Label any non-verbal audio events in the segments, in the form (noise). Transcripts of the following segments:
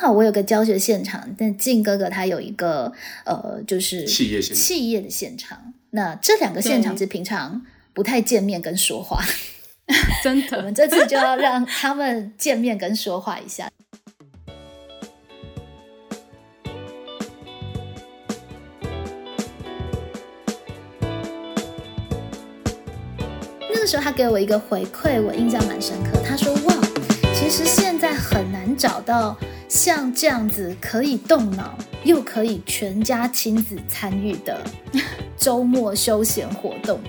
好我有个教学现场，但静哥哥他有一个呃，就是企业现场企业的现场。那这两个现场是平常不太见面跟说话，(laughs) (laughs) 真的我。们这次就要让他们见面跟说话一下。那个时候他给我一个回馈，我印象蛮深刻。他说：“哇，其实现在很难找到像这样子可以动脑又可以全家亲子参与的周末休闲活动。”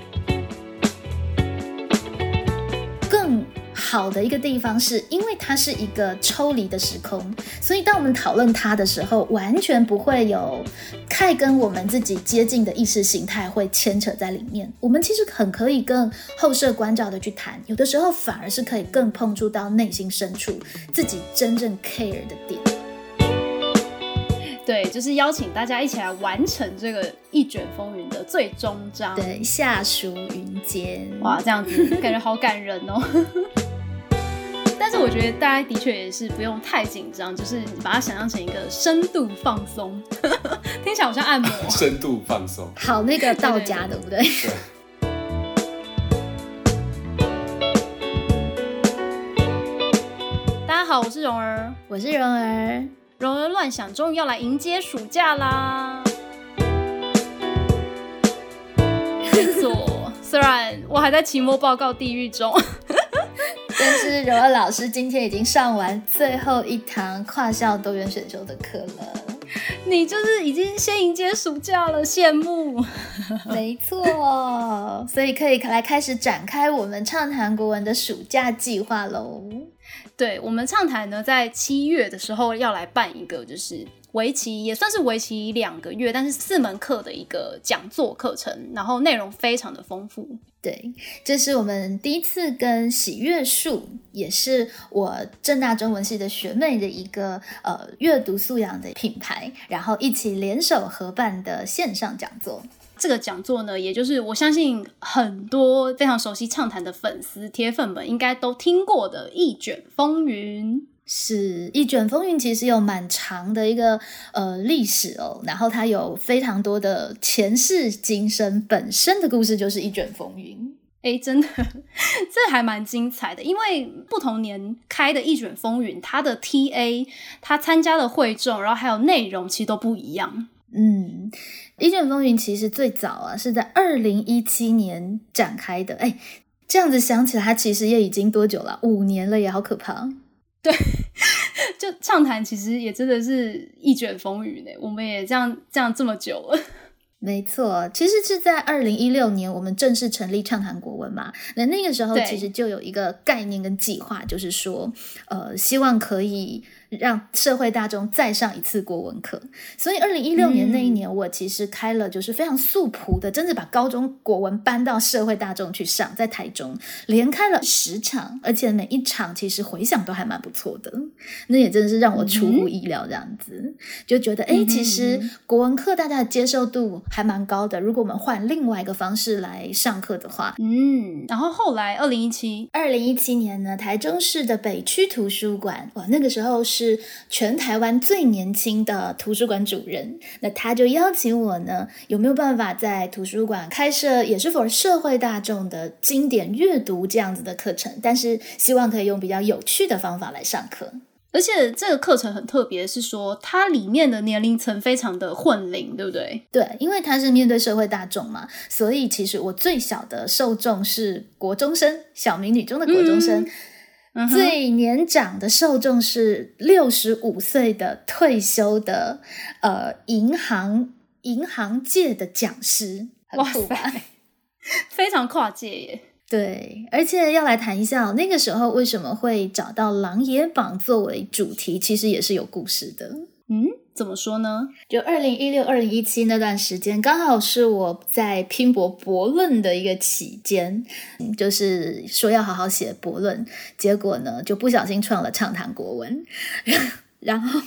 好的一个地方是，因为它是一个抽离的时空，所以当我们讨论它的时候，完全不会有太跟我们自己接近的意识形态会牵扯在里面。我们其实很可以更后设关照的去谈，有的时候反而是可以更碰触到内心深处自己真正 care 的点。对，就是邀请大家一起来完成这个一卷风云的最终章。对，下属云间，哇，这样子感觉好感人哦。但是我觉得大家的确也是不用太紧张，就是把它想象成一个深度放松，(laughs) 听起来好像按摩。(laughs) 深度放松。好那个道家，对不对？对，大家好，我是蓉儿，我是蓉儿，蓉儿乱想终于要来迎接暑假啦。没错，虽然我还在期末报告地狱中，但是柔儿老师今天已经上完最后一堂跨校多元选修的课了。你就是已经先迎接暑假了，羡慕。(laughs) 没错，所以可以来开始展开我们畅谈国文的暑假计划喽。对我们畅谈呢，在七月的时候要来办一个，就是为期也算是为期两个月，但是四门课的一个讲座课程，然后内容非常的丰富。对，这是我们第一次跟喜悦树，也是我正大中文系的学妹的一个呃阅读素养的品牌，然后一起联手合办的线上讲座。这个讲座呢，也就是我相信很多非常熟悉畅谈的粉丝铁粉们应该都听过的《一卷风云》。是一卷风云，其实有蛮长的一个呃历史哦，然后它有非常多的前世今生，本身的故事就是一卷风云。哎，真的，(laughs) 这还蛮精彩的，因为不同年开的《一卷风云》，它的 TA，它参加的会众，然后还有内容，其实都不一样。嗯，一卷风云其实最早啊是在二零一七年展开的，哎，这样子想起来，它其实也已经多久了？五年了，也好可怕。(laughs) 就畅谈其实也真的是一卷风云呢，我们也这样这样这么久了。(laughs) 没错，其实是在二零一六年，我们正式成立畅谈国文嘛。那那个时候其实就有一个概念跟计划，就是说，呃，希望可以让社会大众再上一次国文课。所以二零一六年那一年，我其实开了就是非常素朴的，真的把高中国文搬到社会大众去上，在台中连开了十场，而且每一场其实回响都还蛮不错的。那也真的是让我出乎意料，这样子、就觉得，哎、其实国文课大家的接受度还蛮高的。如果我们换另外一个方式来上课的话，嗯，然后后来二零一七，二零一七年呢，台中市的北区图书馆，哇，那个时候是全台湾最年轻的图书馆主任，那他就邀请我呢，有没有办法在图书馆开设也是 for 社会大众的经典阅读这样子的课程，但是希望可以用比较有趣的方法来上课。而且这个课程很特别，是说它里面的年龄层非常的混龄，对不对？对，因为它是面对社会大众嘛，所以其实我最小的受众是国中生，小明女中的国中生。嗯哼最年长的受众是六十五岁的退休的呃银行银行界的讲师，很哇酷吧？塞，(laughs) 非常跨界耶。对，而且要来谈一下哦那个时候为什么会找到狼野榜作为主题，其实也是有故事的。怎么说呢？就二零一六、二零一七那段时间，刚好是我在拼搏博论的一个期间，就是说要好好写博论，结果呢就不小心创了畅谈国文，然后，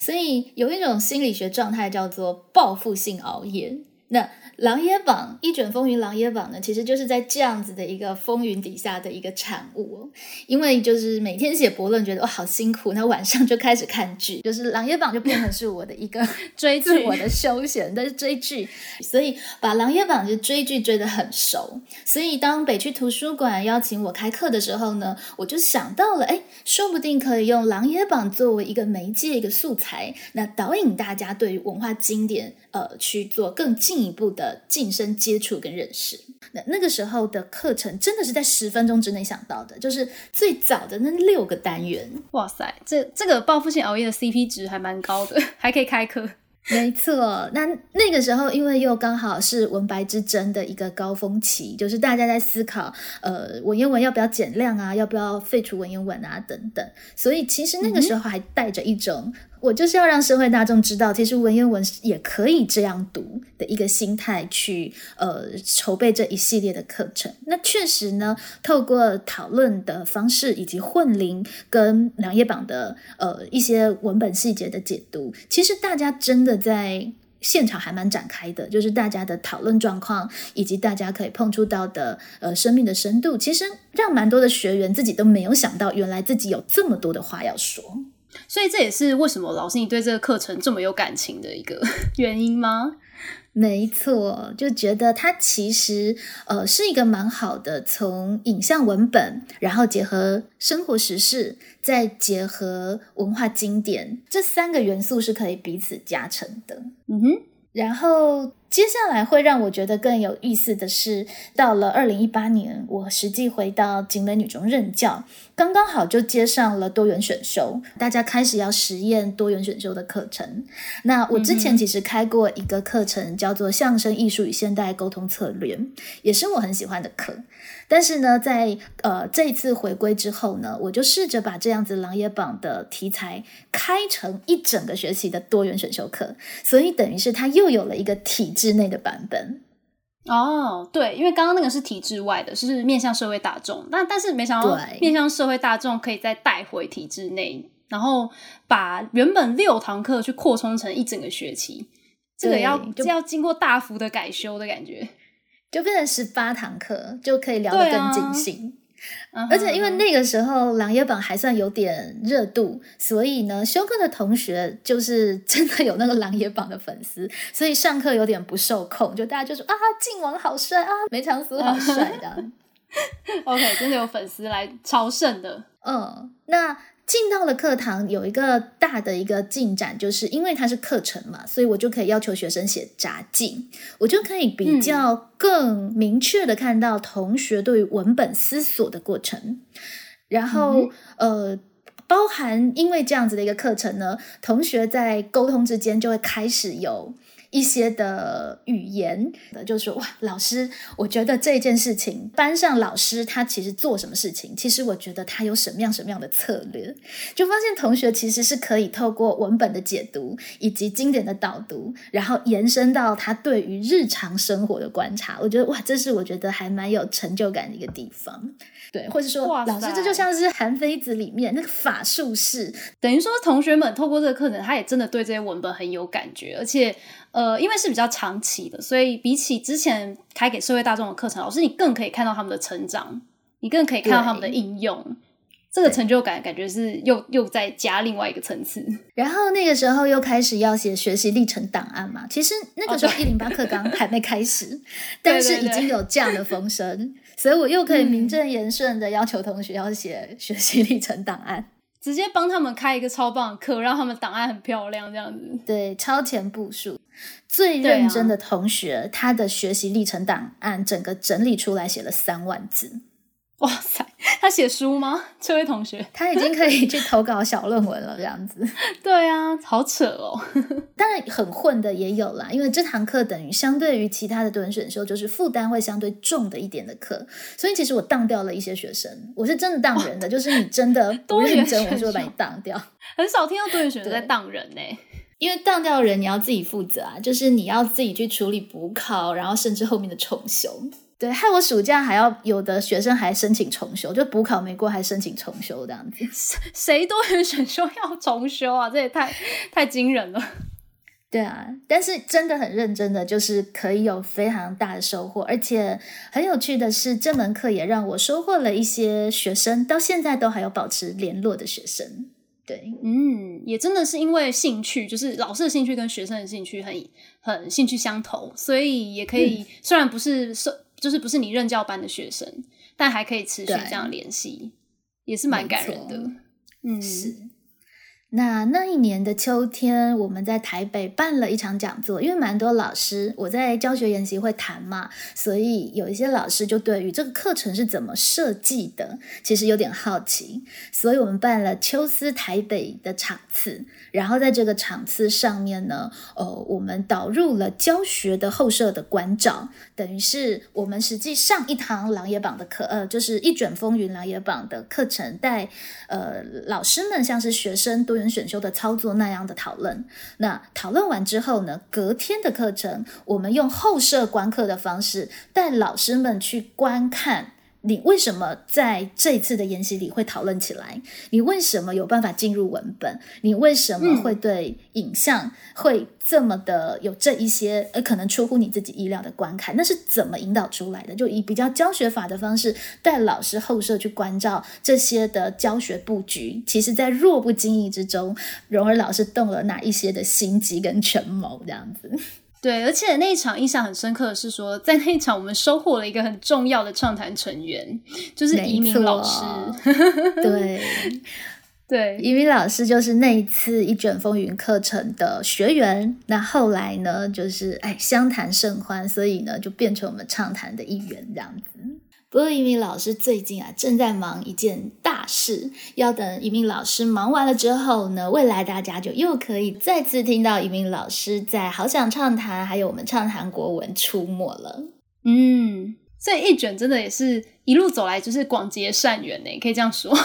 所以有一种心理学状态叫做报复性熬夜。那《琅琊榜》一卷风云，《琅琊榜》呢，其实就是在这样子的一个风云底下的一个产物哦。因为就是每天写博论，觉得哇好辛苦，那晚上就开始看剧，就是《琅琊榜》就变成是我的一个追剧我的休闲但是追剧，所以把《琅琊榜》就追剧追得很熟。所以当北区图书馆邀请我开课的时候呢，我就想到了，哎，说不定可以用《琅琊榜》作为一个媒介、一个素材，那导引大家对于文化经典，呃，去做更进一步的晋升接触跟认识。那那个时候的课程真的是在十分钟之内想到的，就是最早的那六个单元。哇塞，这这个报复性熬夜的 CP 值还蛮高的，(laughs) 还可以开课。没错，那那个时候因为又刚好是文白之争的一个高峰期，就是大家在思考，呃，文言文要不要减量啊，要不要废除文言文啊等等，所以其实那个时候还带着一种。我就是要让社会大众知道，其实文言文也可以这样读的一个心态去呃筹备这一系列的课程。那确实呢，透过讨论的方式以及混龄跟两页榜的呃一些文本细节的解读，其实大家真的在现场还蛮展开的，就是大家的讨论状况以及大家可以碰触到的呃生命的深度，其实让蛮多的学员自己都没有想到，原来自己有这么多的话要说。所以这也是为什么老师你对这个课程这么有感情的一个 (laughs) 原因吗？没错，就觉得它其实呃是一个蛮好的，从影像文本，然后结合生活时事，再结合文化经典，这三个元素是可以彼此加成的。嗯哼，然后接下来会让我觉得更有意思的是，到了二零一八年，我实际回到景美女中任教，刚刚好就接上了多元选修，大家开始要实验多元选修的课程。那我之前其实开过一个课程，叫做《相声艺术与现代沟通策略》，也是我很喜欢的课。但是呢，在呃这一次回归之后呢，我就试着把这样子《琅琊榜》的题材开成一整个学期的多元选修课，所以等于是它又有了一个体制内的版本。哦，对，因为刚刚那个是体制外的，是面向社会大众，但但是没想到面向社会大众可以再带回体制内，然后把原本六堂课去扩充成一整个学期，这个要就要经过大幅的改修的感觉。就变成十八堂课，就可以聊得更尽兴。而且因为那个时候《琅琊榜》还算有点热度，所以呢，修课的同学就是 (laughs) 真的有那个《琅琊榜》的粉丝，所以上课有点不受控，就大家就说啊，靖王好帅啊，梅长苏好帅的。(laughs) OK，真的有粉丝来朝圣的。嗯，那进到了课堂，有一个大的一个进展，就是因为它是课程嘛，所以我就可以要求学生写札记，我就可以比较更明确的看到同学对于文本思索的过程，然后、呃。包含因为这样子的一个课程呢，同学在沟通之间就会开始有一些的语言，就是说哇，老师，我觉得这件事情，班上老师他其实做什么事情，其实我觉得他有什么样什么样的策略，就发现同学其实是可以透过文本的解读以及经典的导读，然后延伸到他对于日常生活的观察。我觉得哇，这是我觉得还蛮有成就感的一个地方。对，或者说哇老师，这就像是《韩非子》里面那个法术式，等于说，同学们透过这个课程，他也真的对这些文本很有感觉，而且，呃，因为是比较长期的，所以比起之前开给社会大众的课程，老师你更可以看到他们的成长，你更可以看到他们的对应用，这个成就感感觉是又又再加另外一个层次。然后那个时候又开始要写学习历程档案嘛，其实那个时候一零八课纲还没开始，(laughs) 但是已经有这样的风声，所以我又可以名正言顺的要求同学要写学习历程档案。直接帮他们开一个超棒的课，让他们档案很漂亮，这样子。对，超前部署，最认真的同学，他的学习历程档案整个整理出来写了三万字，哇塞，他写书吗？(laughs) 这位同学？他已经可以去投稿小论文了，这样子。(laughs) 对啊，好扯哦。(laughs) 当然很混的也有啦，因为这堂课等于相对于其他的多人选修，就是负担会相对重的一点的课，所以其实我当掉了一些学生，我是真的当人的，就是你真的不多元认真，我就会把你当掉。很少听到多元选择在对当人呢、因为当掉人你要自己负责啊，就是你要自己去处理补考，然后甚至后面的重修。对，害我暑假还要有的学生还申请重修，就补考没过还申请重修这样子。谁多元选修要重修啊？这也太太惊人了。(laughs) 对啊，但是真的很认真的，就是可以有非常大的收获，而且很有趣的是，这门课也让我收获了一些学生，到现在都还有保持联络的学生。对，嗯，也真的是因为兴趣，就是老师的兴趣跟学生的兴趣很很兴趣相投，所以也可以，虽然不是是就是不是你任教班的学生，但还可以持续这样联系，也是蛮感人的。嗯，是。那那一年的秋天，我们在台北办了一场讲座，因为蛮多老师我在教学研习会谈嘛，所以有一些老师就对于这个课程是怎么设计的，其实有点好奇，所以我们办了秋思台北的场次。然后在这个场次上面呢，呃，我们导入了教学的后设的关照，等于是我们实际上一堂狼野榜的课，呃，就是一卷风云狼野榜的课程，带呃老师们像是学生多选修的操作那样的讨论。那讨论完之后呢，隔天的课程，我们用后设观课的方式，带老师们去观看。你为什么在这一次的研习里会讨论起来？你为什么有办法进入文本？你为什么会对影像会这么的有这一些呃可能出乎你自己意料的观看？那是怎么引导出来的？就以比较教学法的方式带老师后设去关照这些的教学布局，其实在若不经意之中，荣儿老师动了哪一些的心机跟权谋这样子。对，而且那一场印象很深刻的是说，在那一场我们收获了一个很重要的畅谈成员，就是移民老师。(laughs) 对 (laughs) 对，移民老师就是那一次一卷风云课程的学员。那后来呢，就是哎相谈甚欢，所以呢就变成我们畅谈的一员这样子。不过，一鸣老师最近啊正在忙一件大事，要等一鸣老师忙完了之后呢，未来大家就又可以再次听到一鸣老师在好想畅谈，还有我们畅谈国文出没了。嗯，这一卷真的也是一路走来就是广结善缘呢，可以这样说，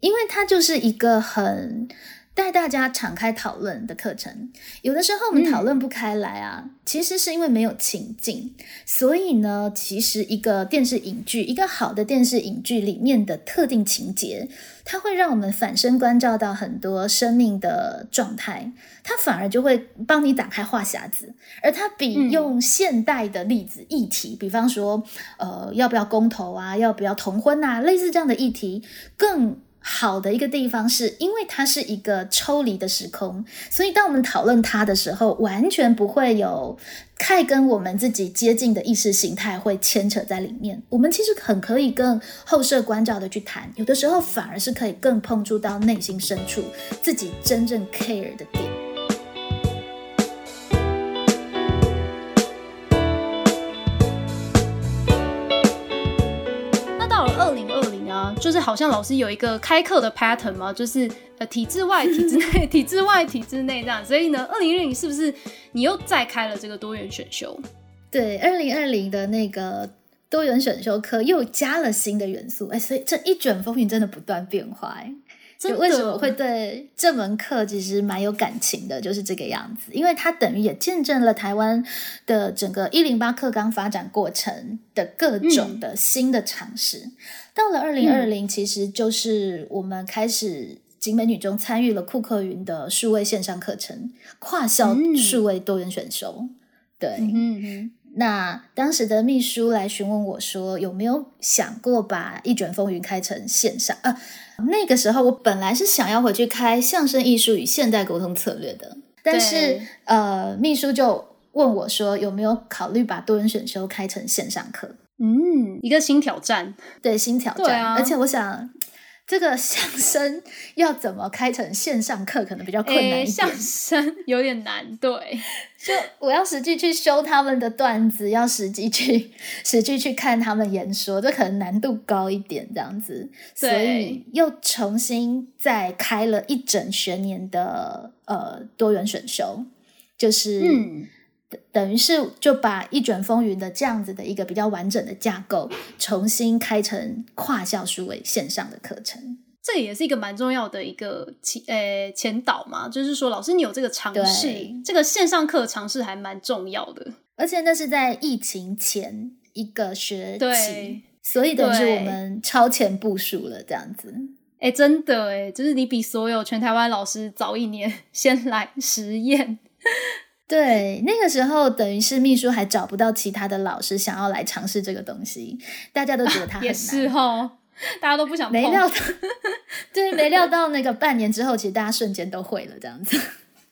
因为它就是一个很。带大家敞开讨论的课程，有的时候我们讨论不开来啊，其实是因为没有情境。所以呢，其实一个电视影剧，一个好的电视影剧里面的特定情节，它会让我们反身关照到很多生命的状态，它反而就会帮你打开话匣子。而它比用现代的例子议题，比方说，呃，要不要公投啊，要不要同婚啊，类似这样的议题，更。好的一个地方是因为它是一个抽离的时空，所以当我们讨论它的时候，完全不会有太跟我们自己接近的意识形态会牵扯在里面。我们其实很可以更后设关照的去谈，有的时候反而是可以更碰触到内心深处自己真正 care 的点。就是好像老师有一个开课的 pattern 嘛，就是呃体制外、体制内、(laughs) 体制外、体制内这样。所以呢，二零二零是不是你又再开了这个多元选修？对，二零二零的那个多元选修课又加了新的元素，哎，所以这一卷风云真的不断变化，哎。就为什么会对这门课其实蛮有感情的，就是这个样子，因为它等于也见证了台湾的整个一零八课纲发展过程的各种的新的尝试。到了二零二零，其实就是我们开始景美女中参与了库克云的数位线上课程，跨校数位多元选修。对，嗯那当时的秘书来询问我说，有没有想过把一卷风云开成线上？啊，那个时候我本来是想要回去开相声艺术与现代沟通策略的，但是呃，秘书就问我说，有没有考虑把多人选修开成线上课？嗯，一个新挑战，对，新挑战，啊而且我想。这个相声要怎么开成线上课，可能比较困难一点。相声有点难，对，就我要实际去修他们的段子，要实际去实际去看他们演说，这可能难度高一点，这样子。所以又重新再开了一整学年的呃多元选修，就是。等于是就把一卷风云的这样子的一个比较完整的架构，重新开成跨校数位线上的课程，这也是一个蛮重要的一个前呃前导嘛，就是说老师你有这个尝试，这个线上课尝试还蛮重要的，而且那是在疫情前一个学期，所以等于是我们超前部署了这样子。哎、真的哎，就是你比所有全台湾老师早一年 (laughs) 先来实验。(laughs) 对，那个时候等于是秘书还找不到其他的老师想要来尝试这个东西，大家都觉得他很也难。是哦，大家都不想碰没料到，对，没料到那个半年之后，其实大家瞬间都会了这样子。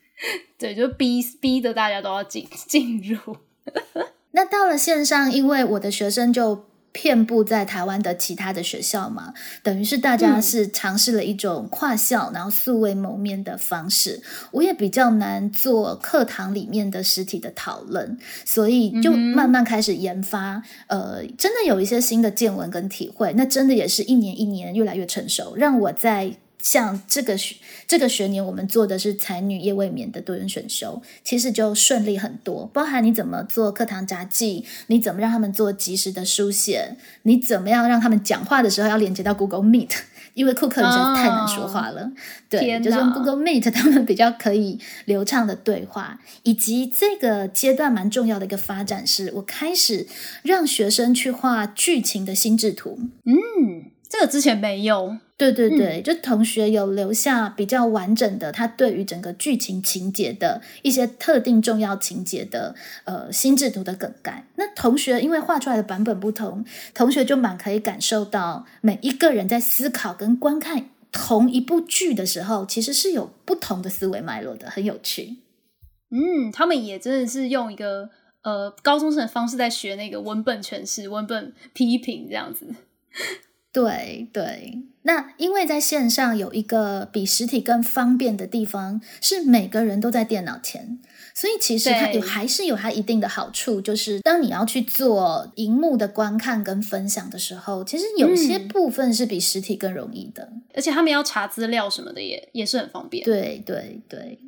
(laughs) 对，就逼逼的大家都要进进入。(laughs) 那到了线上，因为我的学生就遍布在台湾的其他的学校嘛，等于是大家嗯是尝试了一种跨校然后素未谋面的方式。我也比较难做课堂里面的实体的讨论，所以就慢慢开始研发。呃，真的有一些新的见闻跟体会，那真的也是一年一年越来越成熟，让我在。像这个学这个学年，我们做的是才女夜未眠的多元选修，其实就顺利很多。包含你怎么做课堂杂记，你怎么让他们做及时的书写，你怎么样让他们讲话的时候要连接到 Google Meet，(laughs) 因为库克人实在是太难说话了。对，就是用 Google Meet，他们比较可以流畅的对话。以及这个阶段蛮重要的一个发展是，我开始让学生去画剧情的心智图。嗯，这个之前没有。对对对，就同学有留下比较完整的他对于整个剧情情节的一些特定重要情节的呃心智图的梗概。那同学因为画出来的版本不同，同学就蛮可以感受到每一个人在思考跟观看同一部剧的时候，其实是有不同的思维脉络的，很有趣。嗯，他们也真的是用一个呃高中生的方式在学那个文本诠释、文本批评这样子。对对，那因为在线上有一个比实体更方便的地方，是每个人都在电脑前，所以其实它有还是有它一定的好处，就是当你要去做荧幕的观看跟分享的时候，其实有些嗯部分是比实体更容易的。而且他们要查资料什么的也也是很方便。对对对，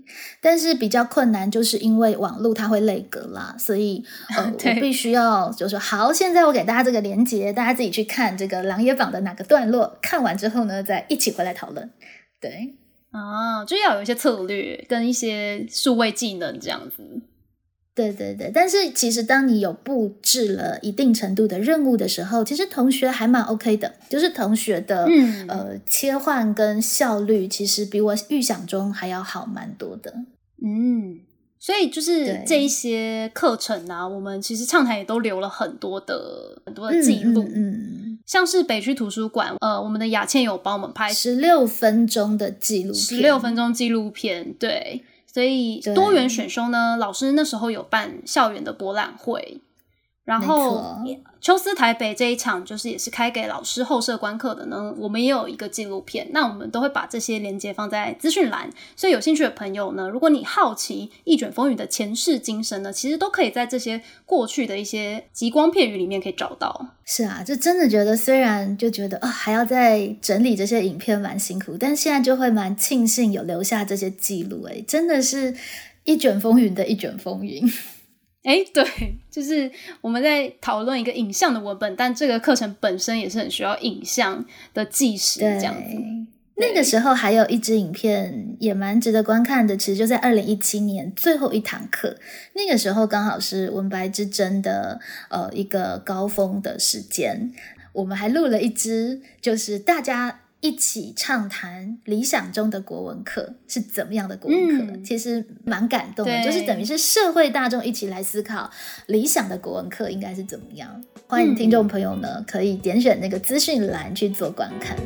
但是比较困难，就是因为网络它会累格啦，所以 (laughs) 呃，我必须要就说好，现在我给大家这个连接，大家自己去看这个《琅琊榜》的哪个段落，看完之后呢，再一起回来讨论。对，啊，就要有一些策略跟一些数位技能这样子。对对对，但是其实当你有布置了一定程度的任务的时候，其实同学还蛮 OK 的，就是同学的、嗯呃切换跟效率，其实比我预想中还要好蛮多的。嗯，所以就是对这一些课程啊，我们其实畅谈也都留了很多的很多的记录，嗯嗯，像是北区图书馆，呃，我们的雅倩有帮我们拍十六分钟的纪录片，十六分钟纪录片，对，所以多元选修呢，老师那时候有办校园的博览会，然后错秋思台北这一场就是也是开给老师后设观课的呢，我们也有一个纪录片，那我们都会把这些连接放在资讯栏，所以有兴趣的朋友呢，如果你好奇《一卷风云》的前世今生呢，其实都可以在这些过去的一些极光片语里面可以找到。是啊，就真的觉得，虽然就觉得啊、还要再整理这些影片蛮辛苦，但现在就会蛮庆幸有留下这些记录。哎，真的是一卷风云的一卷风云。哎，对，就是我们在讨论一个影像的文本，但这个课程本身也是很需要影像的纪实这样子。那个时候还有一支影片也蛮值得观看的，其实就在二零一七年最后一堂课，那个时候刚好是文白之争的呃一个高峰的时间，我们还录了一支，就是大家一起畅谈理想中的国文课是怎么样的国文课，嗯其实蛮感动的，就是等于是社会大众一起来思考理想的国文课应该是怎么样。欢迎听众朋友呢，可以点选那个资讯栏去做观看。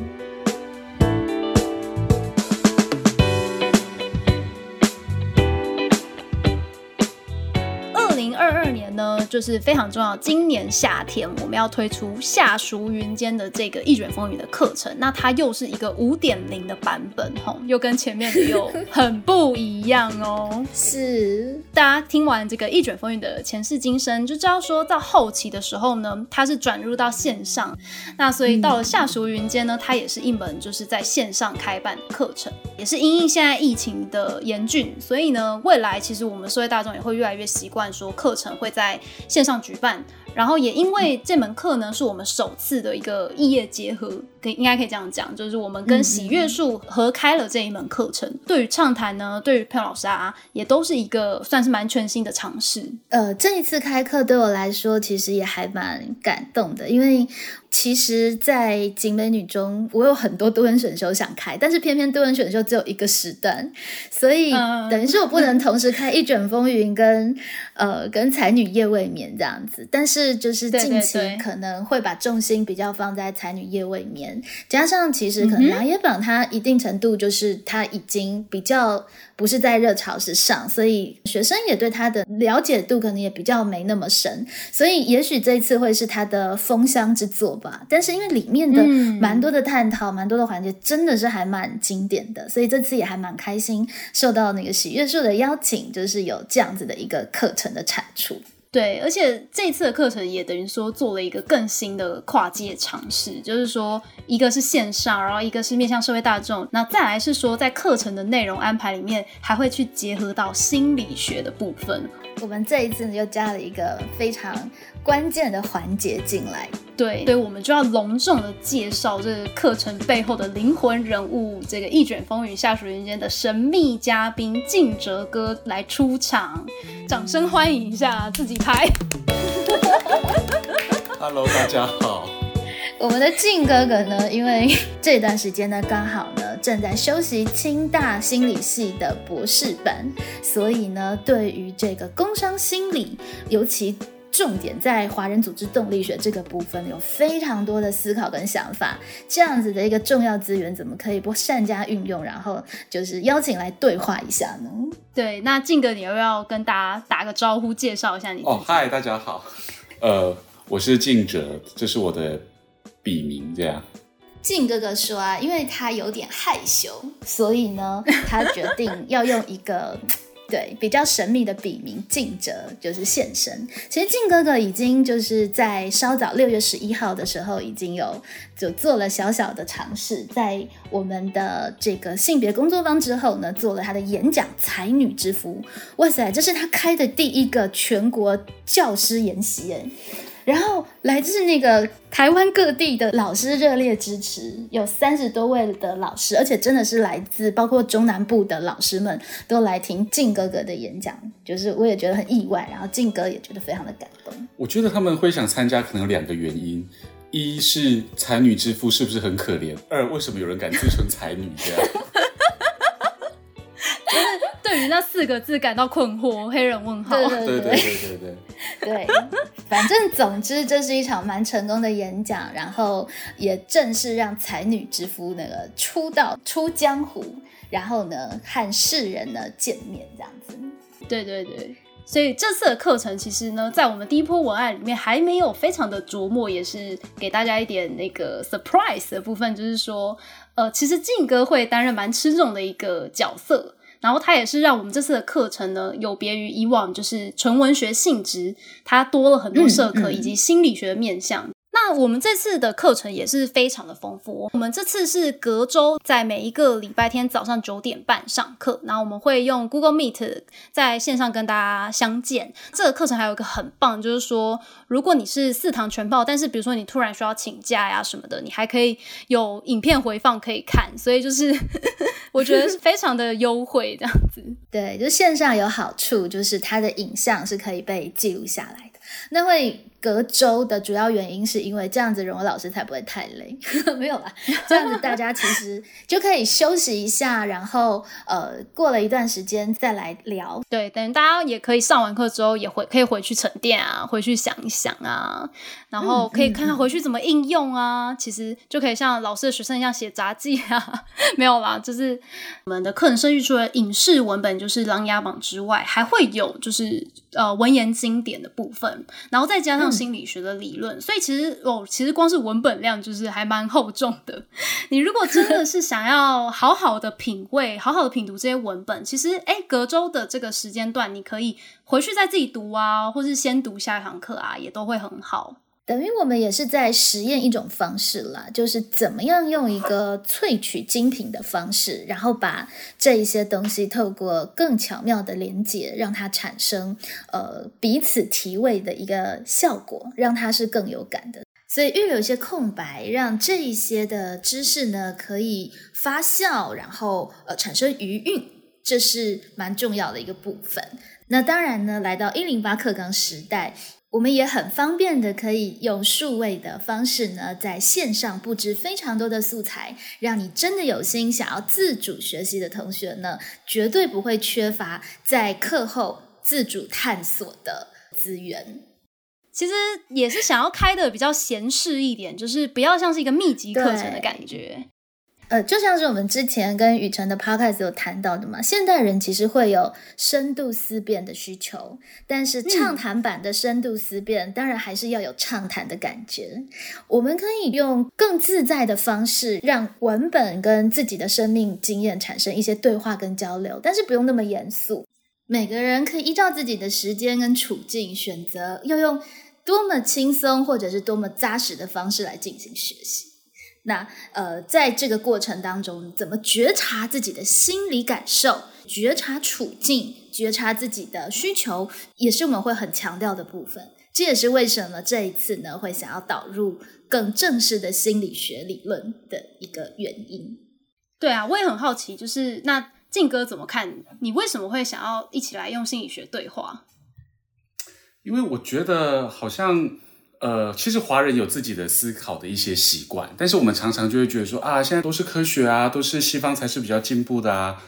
呢，就是非常重要。今年夏天我们要推出夏熟云间的这个《一卷风云》的课程，那它又是一个五点零的版本，吼，又跟前面的又 (laughs) 很不一样哦。是，大家听完这个《一卷风云》的前世今生，就知道说到后期的时候呢，它是转入到线上。那所以到了夏熟云间呢，它也是一门就是在线上开办的课程，也是因应现在疫情的严峻，所以呢，未来其实我们社会大众也会越来越习惯说课程会在线上举办。然后也因为这门课呢，是我们首次的一个异业结合，可以应该可以这样讲，就是我们跟喜悦树合开了这一门课程。对于畅谈呢，对于佩老师啊，也都是一个算是蛮全新的尝试。呃，这一次开课对我来说，其实也还蛮感动的，因为。其实，在景美女中，我有很多多人选修想开，但是偏偏多人选修只有一个时段，所以等于是我不能同时开一卷风云跟呃跟才女夜未眠这样子。但是就是近期可能会把重心比较放在才女夜未眠，加上其实可能拿野榜它一定程度就是它已经比较不是在热潮之上，所以学生也对它的了解度可能也比较没那么深，所以也许这次会是它的封箱之作。吧，但是因为里面的蛮多的探讨，蛮多的环节，真的是还蛮经典的，所以这次也还蛮开心，受到那个喜悦树的邀请，就是有这样子的一个课程的产出。对，而且这次的课程也等于说做了一个更新的跨界尝试，就是说一个是线上，然后一个是面向社会大众，那再来是说在课程的内容安排里面，还会去结合到心理学的部分。我们这一次呢，又加了一个非常关键的环节进来。对，所以我们就要隆重的介绍这个课程背后的灵魂人物，这个《一卷风云》下属人间的神秘嘉宾静哲哥来出场，掌声欢迎一下，自己拍。(laughs) Hello，大家好。我们的静哥哥呢，因为 (laughs) 这段时间呢，刚好呢正在修习清大心理系的博士班，所以呢，对于这个工商心理，尤其。重点在华人组织动力学这个部分有非常多的思考跟想法，这样子的一个重要资源怎么可以不善加运用？然后就是邀请来对话一下呢？对，那静哥，你要不要跟大家打个招呼，介绍一下你？哦，嗨，大家好，呃，我是静哲，这是我的笔名，这样。靖哥哥说啊，因为他有点害羞，所以呢，(laughs) 他决定要用一个。对，比较神秘的笔名静哲就是现身。其实靖哥哥已经就是在稍早六月十一号的时候，已经有就做了小小的尝试，在我们的这个性别工作坊之后呢，做了他的演讲《才女之夫》。哇塞，这是他开的第一个全国教师研习哎。然后来自那个台湾各地的老师热烈支持，有三十多位的老师，而且真的是来自包括中南部的老师们都来听静哥哥的演讲，就是我也觉得很意外，然后静哥也觉得非常的感动。我觉得他们会想参加，可能有两个原因：一是才女之夫是不是很可怜？二为什么有人敢自称才女这样？对于那四个字感到困惑，黑人问号。对对对对对对 (laughs) 对，反正总之这是一场蛮成功的演讲，然后也正式让才女之夫那个出道出江湖，然后呢和世人呢见面这样子。对对对，所以这次的课程其实呢，在我们第一波文案里面还没有非常的琢磨，也是给大家一点那个 surprise 的部分，就是说，呃，其实静哥会担任蛮吃重的一个角色。然后它也是让我们这次的课程呢，有别于以往就是纯文学性质，它多了很多社科以及心理学的面向。那我们这次的课程也是非常的丰富。我们这次是隔周在每一个礼拜天早上九点半上课，然后我们会用 Google Meet 在线上跟大家相见。这个课程还有一个很棒，就是说如果你是四堂全报，但是比如说你突然需要请假呀什么的，你还可以有影片回放可以看。所以就是 (laughs) 我觉得是非常的优惠这样子。(laughs) 对，就线上有好处，就是它的影像是可以被记录下来的。那会。隔周的主要原因是因为这样子，荣老师才不会太累。(laughs) 没有啦，这样子大家其实就可以休息一下，然后呃，过了一段时间再来聊。对，等大家也可以上完课之后也回可以回去沉淀啊，回去想一想啊，然后可以看看回去怎么应用啊。其实就可以像老师的学生一样写杂记啊。(laughs) 没有啦，就是我们的课程设计除了影视文本就是《琅琊榜》之外，还会有就是呃文言经典的部分，然后再加上。心理学的理论，所以其实哦，其实光是文本量就是还蛮厚重的。(laughs) 你如果真的是想要好好的品味、好好的品读这些文本，其实哎，隔周的这个时间段，你可以回去再自己读啊，或是先读下一堂课啊，也都会很好。等于我们也是在实验一种方式啦，就是怎么样用一个萃取精品的方式，然后把这一些东西透过更巧妙的连接，让它产生呃彼此提味的一个效果，让它是更有感的。所以预留一些空白，让这一些的知识呢可以发酵，然后呃产生余韵，这是蛮重要的一个部分。那当然呢，来到一零八课纲时代。我们也很方便的可以用数位的方式呢，在线上布置非常多的素材，让你真的有心想要自主学习的同学呢，绝对不会缺乏在课后自主探索的资源。其实也是想要开的比较闲适一点，就是不要像是一个密集课程的感觉。呃，就像是我们之前跟雨辰的 podcast 有谈到的嘛，现代人其实会有深度思辨的需求，但是畅谈版的深度思辨，当然还是要有畅谈的感觉。我们可以用更自在的方式，让文本跟自己的生命经验产生一些对话跟交流，但是不用那么严肃。每个人可以依照自己的时间跟处境，选择要用多么轻松或者是多么扎实的方式来进行学习。那呃，在这个过程当中，怎么觉察自己的心理感受，觉察处境，觉察自己的需求，也是我们会很强调的部分。这也是为什么这一次呢，会想要导入更正式的心理学理论的一个原因。对啊，我也很好奇，就是那静哥怎么看？你为什么会想要一起来用心理学对话？因为我觉得好像。呃，其实华人有自己的思考的一些习惯，但是我们常常就会觉得说啊，现在都是科学啊，都是西方才是比较进步的啊。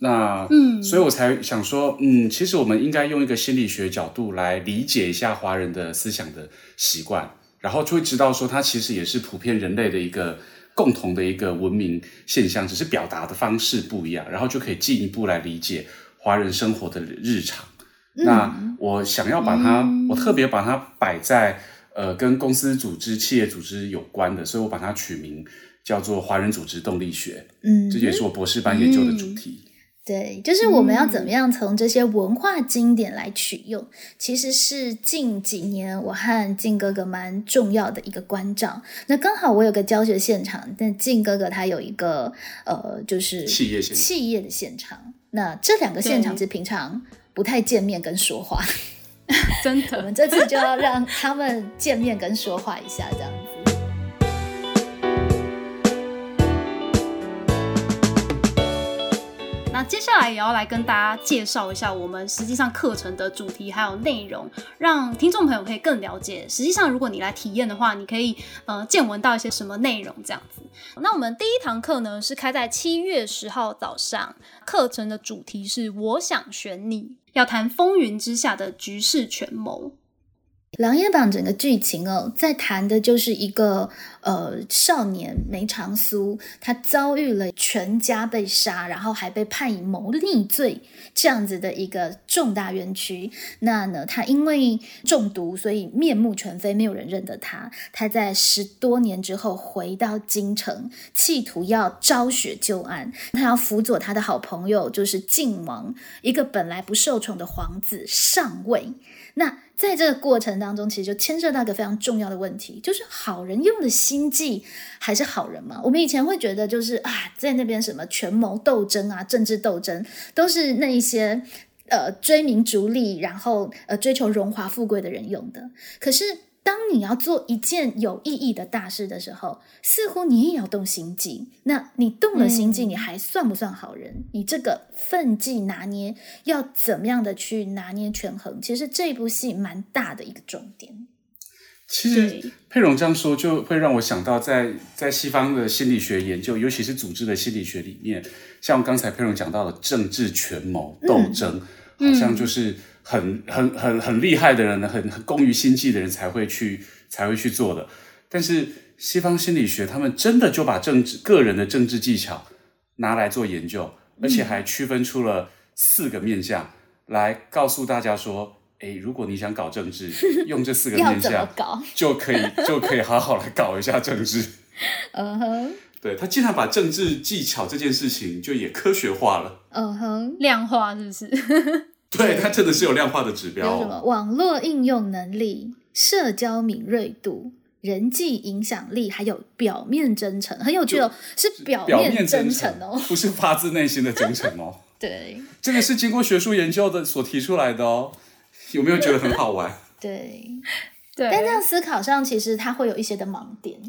那嗯，所以我才想说，嗯，其实我们应该用一个心理学角度来理解一下华人的思想的习惯，然后就会知道说，它其实也是普遍人类的一个共同的一个文明现象，只是表达的方式不一样，然后就可以进一步来理解华人生活的日常。那我想要把它，我特别把它摆在。呃，跟公司组织、企业组织有关的，所以我把它取名叫做华人组织动力学。嗯，这也是我博士班研究的主题。对，就是我们要怎么样从这些文化经典来取用，其实是近几年我和静哥哥蛮重要的一个关照。那刚好我有个教学现场，但静哥哥他有一个呃，就是企业现企业的现场。那这两个现场是平常不太见面跟说话。真的，我们这次就要让他们见面跟说话一下，这样。接下来也要来跟大家介绍一下我们实际上课程的主题还有内容，让听众朋友可以更了解。实际上，如果你来体验的话，你可以呃见闻到一些什么内容这样子。那我们第一堂课呢是开在七月十号早上，课程的主题是我想选你。要谈风云之下的局势权谋。《琅琊榜》整个剧情哦，在谈的就是一个呃少年梅长苏，他遭遇了全家被杀，然后还被判以谋逆罪这样子的一个重大冤屈。那呢，他因为中毒，所以面目全非，没有人认得他。他在十多年之后回到京城，企图要昭雪旧案，他要辅佐他的好朋友，就是晋王，一个本来不受宠的皇子上位。那在这个过程当中，其实就牵涉到一个非常重要的问题，就是好人用的心计还是好人吗？我们以前会觉得，就是啊，在那边什么权谋斗争啊、政治斗争，都是那一些呃追名逐利，然后呃追求荣华富贵的人用的。可是。当你要做一件有意义的大事的时候，似乎你也要动心计。那你动了心计，你还算不算好人？你这个分际拿捏要怎么样的去拿捏权衡？其实这部戏蛮大的一个重点。其实佩蓉这样说，就会让我想到，在在西方的心理学研究，尤其是组织的心理学里面，像刚才佩蓉讲到的政治权谋斗争，好像就是。很很很很厉害的人呢，很很工于心计的人才会去才会去做的。但是西方心理学他们真的就把政治个人的政治技巧拿来做研究，而且还区分出了四个面向来告诉大家说：，哎，如果你想搞政治，(laughs) 用这四个面向 (laughs) 就可以就可以好好来搞一下政治。(laughs) 嗯哼，对他竟然把政治技巧这件事情就也科学化了。嗯哼，量化是不是？(laughs) 对，它真的是有量化的指标。有什么网络应用能力，社交敏锐度。人际影响力，还有表面真诚，很有趣哦，是表面真诚哦，不是发自内心的真诚哦。(laughs) 对，这个是经过学术研究的所提出来的哦。有没有觉得很好玩？(laughs) 对，对。但这样思考上，其实它会有一些的盲点。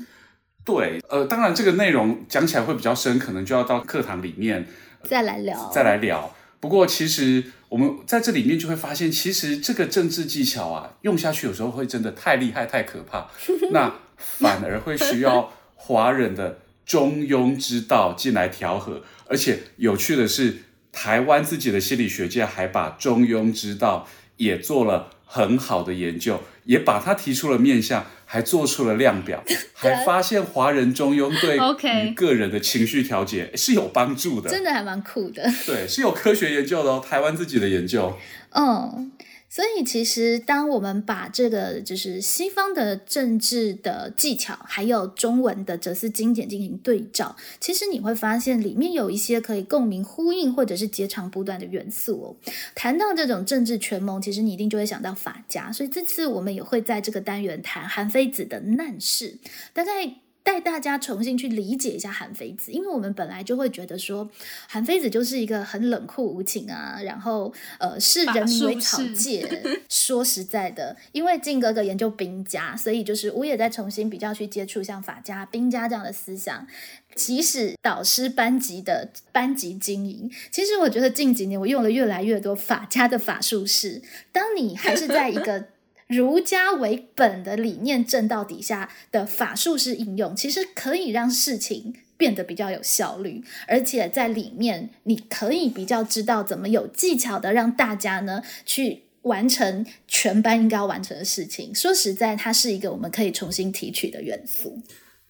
对，呃，当然这个内容讲起来会比较深，可能就要到课堂里面再来聊，再来聊。不过其实我们在这里面就会发现，其实这个政治技巧啊，用下去有时候会真的太厉害、太可怕。(laughs) 那反而会需要华人的中庸之道进来调和。而且有趣的是，台湾自己的心理学界还把中庸之道也做了很好的研究，也把它提出了面向。还做出了量表，(laughs) 还发现华人中庸对 (laughs) 于个人的情绪调节是有帮助的，真的还蛮酷的。对，是有科学研究的哦，台湾自己的研究。嗯。所以，其实当我们把这个就是西方的政治的技巧，还有中文的哲思经典进行对照，其实你会发现里面有一些可以共鸣、呼应，或者是截长补短的元素哦。谈到这种政治权谋，其实你一定就会想到法家。所以这次我们也会在这个单元谈韩非子的难事，大概。带大家重新去理解一下韩非子，因为我们本来就会觉得说，韩非子就是一个很冷酷无情啊，然后呃视人民为草芥。(laughs) (laughs) 说实在的，因为靖哥哥研究兵家，所以就是我也在重新比较去接触像法家、兵家这样的思想。即使导师班级的班级经营，其实我觉得近几年我用了越来越多法家的法术式。当你还是在一个。儒家为本的理念正道底下的法术式应用，其实可以让事情变得比较有效率，而且在里面你可以比较知道怎么有技巧的让大家呢去完成全班应该要完成的事情。说实在，它是一个我们可以重新提取的元素。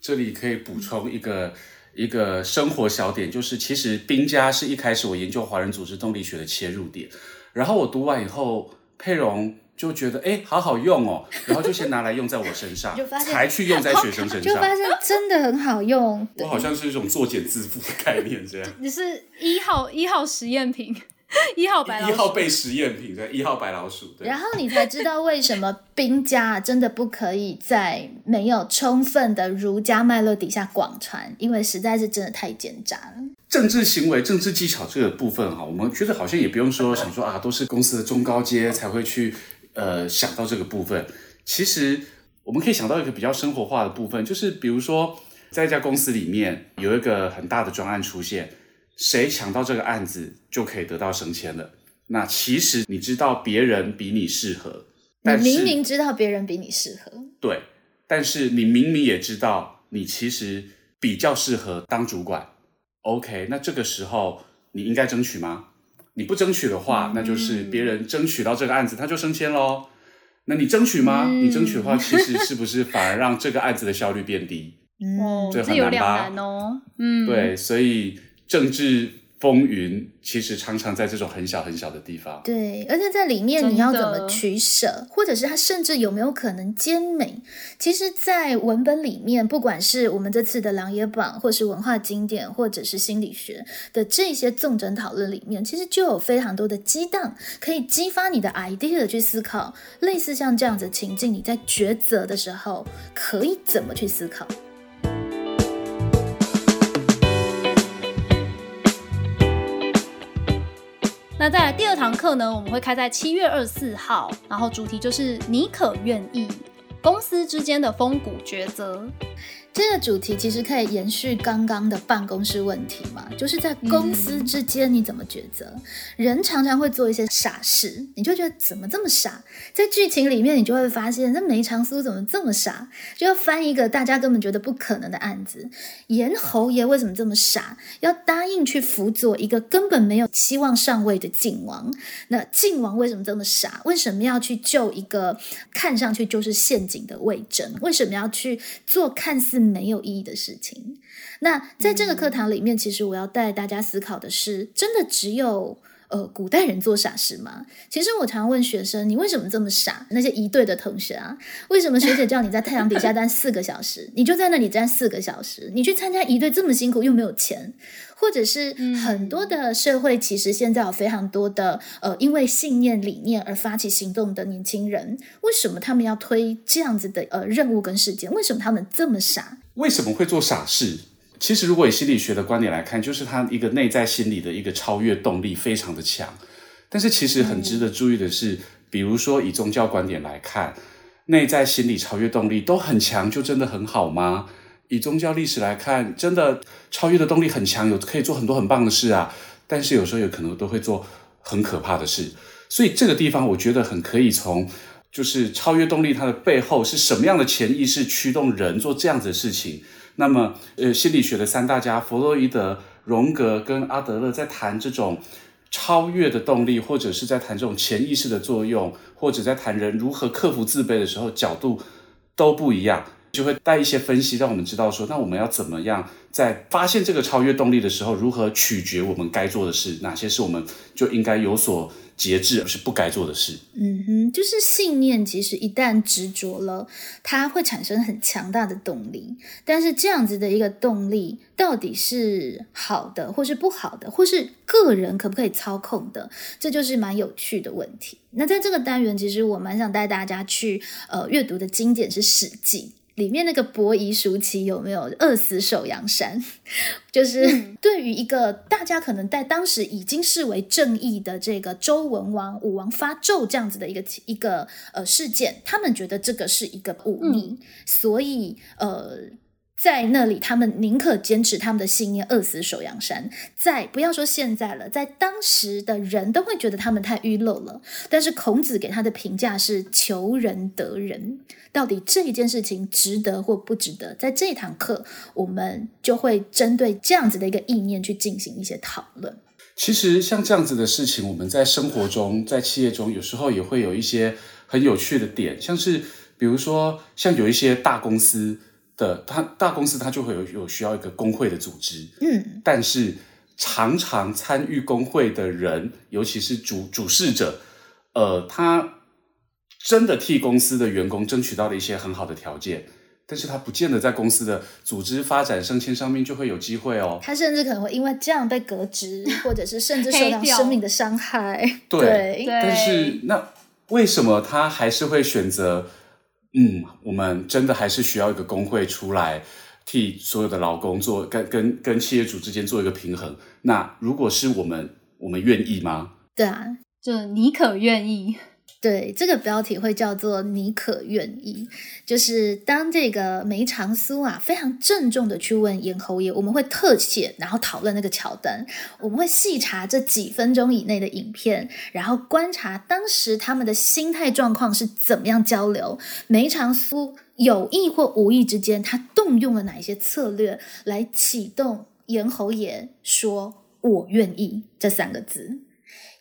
这里可以补充一个一个生活小点，就是其实兵家是一开始我研究华人组织动力学的切入点，然后我读完以后，佩蓉。就觉得哎，好好用哦，(laughs) 然后就先拿来用在我身上，才去用在学生身上，就发现真的很好用。我好像是一种作茧自缚的概念，这样。(laughs) 你是一号一号实验品，(laughs) 一号白老鼠，一号被实验品，对，一号白老鼠。然后你才知道为什么兵家真的不可以在没有充分的儒家脉络底下广传，因为实在是真的太奸诈了。政治行为、政治技巧这个部分哈，我们觉得好像也不用说，想说啊，都是公司的中高阶才会去。呃，想到这个部分，其实我们可以想到一个比较生活化的部分，就是比如说，在一家公司里面有一个很大的专案出现，谁抢到这个案子就可以得到升迁了。那其实你知道别人比你适合，你明明知道别人比你适合，对，但是你明明也知道你其实比较适合当主管。OK，那这个时候你应该争取吗？你不争取的话，那就是别人争取到这个案子，他就升迁喽。那你争取吗？你争取的话，其实是不是反而让这个案子的效率变低？哦，这很难吧？哦，嗯，对，所以政治。风云其实常常在这种很小很小的地方。对，而且在里面你要怎么取舍，或者是它甚至有没有可能兼美？其实，在文本里面，不管是我们这次的《琅琊榜》，或是文化经典，或者是心理学的这些纵整讨论里面，其实就有非常多的激荡，可以激发你的 idea 去思考。类似像这样子情境，你在抉择的时候，可以怎么去思考？那在第二堂课呢？我们会开在七月二十四号，然后主题就是你可愿意公司之间的风骨抉择。这个主题其实可以延续刚刚的办公室问题嘛，就是在公司之间你怎么抉择？人常常会做一些傻事，你就觉得怎么这么傻？在剧情里面，你就会发现，那梅长苏怎么这么傻，就要翻一个大家根本觉得不可能的案子。严侯爷为什么这么傻，要答应去辅佐一个根本没有希望上位的晋王？那晋王为什么这么傻？为什么要去救一个看上去就是陷阱的魏征？为什么要去做看似？没有意义的事情。那在这个课堂里面，其实我要带大家思考的是：真的只有呃，古代人做傻事吗？其实我常问学生，你为什么这么傻？那些一队的同学啊，为什么学姐叫你在太阳底下 (laughs) 站四个小时，你就在那里站四个小时？你去参加一队这么辛苦又没有钱，或者是很多的社会，其实现在有非常多的呃，因为信念理念而发起行动的年轻人，为什么他们要推这样子的呃任务跟事件？为什么他们这么傻？为什么会做傻事？其实，如果以心理学的观点来看，就是他一个内在心理的一个超越动力非常的强。但是，其实很值得注意的是，比如说以宗教观点来看，内在心理超越动力都很强，就真的很好吗？以宗教历史来看，真的超越的动力很强，有可以做很多很棒的事啊。但是有时候有可能都会做很可怕的事。所以这个地方，我觉得很可以从，就是超越动力它的背后是什么样的潜意识驱动人做这样子的事情。那么，呃，心理学的三大家弗洛伊德、荣格跟阿德勒在谈这种超越的动力，或者是在谈这种潜意识的作用，或者在谈人如何克服自卑的时候，角度都不一样，就会带一些分析，让我们知道说，那我们要怎么样在发现这个超越动力的时候，如何取决我们该做的事，哪些是我们就应该有所。节制而是不该做的事。嗯哼，就是信念，其实一旦执着了，它会产生很强大的动力。但是这样子的一个动力，到底是好的，或是不好的，或是个人可不可以操控的，这就是蛮有趣的问题。那在这个单元，其实我蛮想带大家去呃阅读的经典是《史记》。里面那个伯夷叔齐有没有饿死首阳山？就是对于一个大家可能在当时已经视为正义的这个周文王、武王发纣这样子的一个一个呃事件，他们觉得这个是一个忤逆，所以呃。在那里，他们宁可坚持他们的信念，饿死首阳山。在不要说现在了，在当时的人都会觉得他们太愚陋了。但是孔子给他的评价是求仁得仁。到底这一件事情值得或不值得？在这堂课，我们就会针对这样子的一个意念去进行一些讨论。其实像这样子的事情，我们在生活中，在企业中，有时候也会有一些很有趣的点，像是比如说，像有一些大公司。的，他大公司他就会有有需要一个工会的组织，嗯，但是常常参与工会的人，尤其是主主事者，呃，他真的替公司的员工争取到了一些很好的条件，但是他不见得在公司的组织发展升迁上面就会有机会哦。他甚至可能会因为这样被革职，或者是甚至 (laughs) 受到生命的伤害。对，但是那为什么他还是会选择？嗯，我们真的还是需要一个工会出来替所有的劳工做跟跟跟企业主之间做一个平衡。那如果是我们，我们愿意吗？对啊，就你可愿意？对，这个标题会叫做“你可愿意”，就是当这个梅长苏啊非常郑重的去问严侯爷，我们会特写，然后讨论那个桥段，我们会细查这几分钟以内的影片，然后观察当时他们的心态状况是怎么样交流。梅长苏有意或无意之间，他动用了哪一些策略来启动严侯爷说“我愿意”这三个字？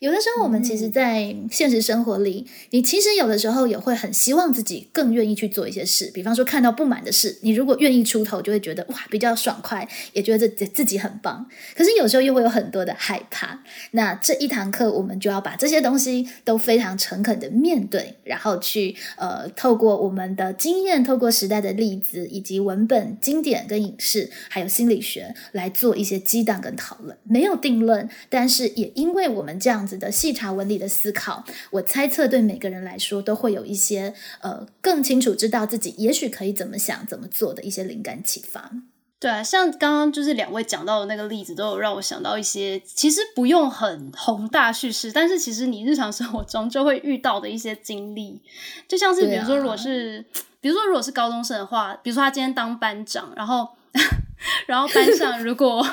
有的时候，我们其实，在现实生活里，你其实有的时候也会很希望自己更愿意去做一些事。比方说，看到不满的事，你如果愿意出头，就会觉得哇，比较爽快，也觉得自自己很棒。可是有时候又会有很多的害怕。那这一堂课，我们就要把这些东西都非常诚恳的面对，然后去呃，透过我们的经验，透过时代的例子，以及文本经典跟影视，还有心理学来做一些激荡跟讨论。没有定论，但是也因为我们这样子。的细查纹理的思考，我猜测对每个人来说都会有一些呃更清楚知道自己也许可以怎么想怎么做的一些灵感启发。对啊，像刚刚就是两位讲到的那个例子，都有让我想到一些其实不用很宏大叙事，但是其实你日常生活中就会遇到的一些经历，就像是比如说，如果是比如说如果是高中生的话，比如说他今天当班长，然后。(laughs) 然后班上如果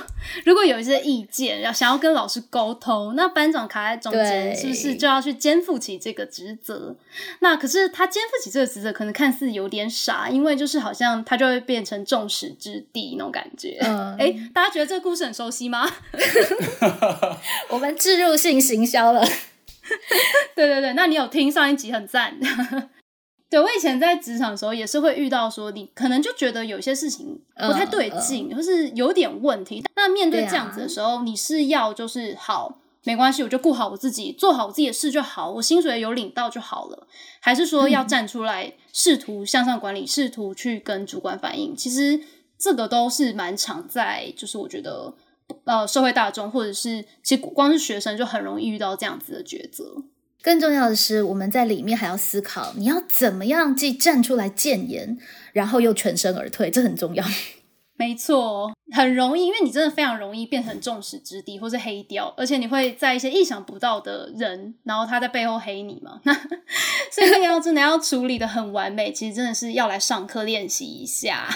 如果有一些意见，要想要跟老师沟通，那班长卡在中间，是不是就要去肩负起这个职责？那可是他肩负起这个职责，可能看似有点傻，因为就是好像他就会变成众矢之的那种感觉。哎，大家觉得这个故事很熟悉吗？(laughs) 我们置入性行销了。(laughs) 对对对，那你有听上一集很赞。对，我以前在职场的时候也是会遇到，说你可能就觉得有些事情不太对劲，或是有点问题。那面对这样子的时候，你是要就是好，没关系，我就顾好我自己，做好我自己的事就好，我薪水有领到就好了。还是说要站出来，试图向上管理，试图去跟主管反映？其实这个都是蛮常在，就是我觉得呃，社会大众或者是其实光是学生就很容易遇到这样子的抉择。更重要的是，我们在里面还要思考，你要怎么样既站出来谏言，然后又全身而退，这很重要。(laughs) 没错，很容易，因为你真的非常容易变成众矢之的，或是黑雕，而且你会在一些意想不到的人，然后他在背后黑你嘛。那 (laughs) 所以那个要真的要处理的很完美，其实真的是要来上课练习一下。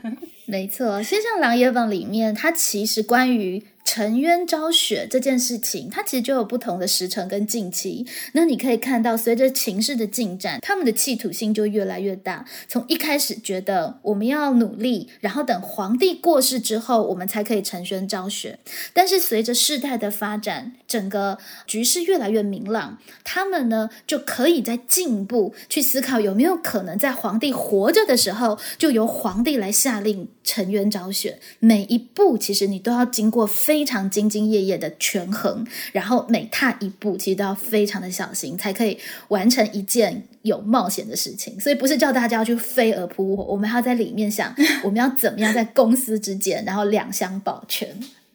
(laughs) 没错，先像《狼野榜》里面，它其实关于。沉冤昭雪这件事情，它其实就有不同的时辰跟近期。那你可以看到，随着情势的进展，他们的企图心就越来越大。从一开始觉得我们要努力，然后等皇帝过世之后，我们才可以沉冤昭雪。但是随着事态的发展，整个局势越来越明朗，他们呢就可以在进一步去思考，有没有可能在皇帝活着的时候，就由皇帝来下令沉冤昭雪。每一步其实你都要经过非。非常兢兢业业的权衡，然后每踏一步其实都要非常的小心，才可以完成一件有冒险的事情。所以不是叫大家要去飞蛾扑火，我们还要在里面想，(laughs) 我们要怎么样在公司之间，然后两相保全。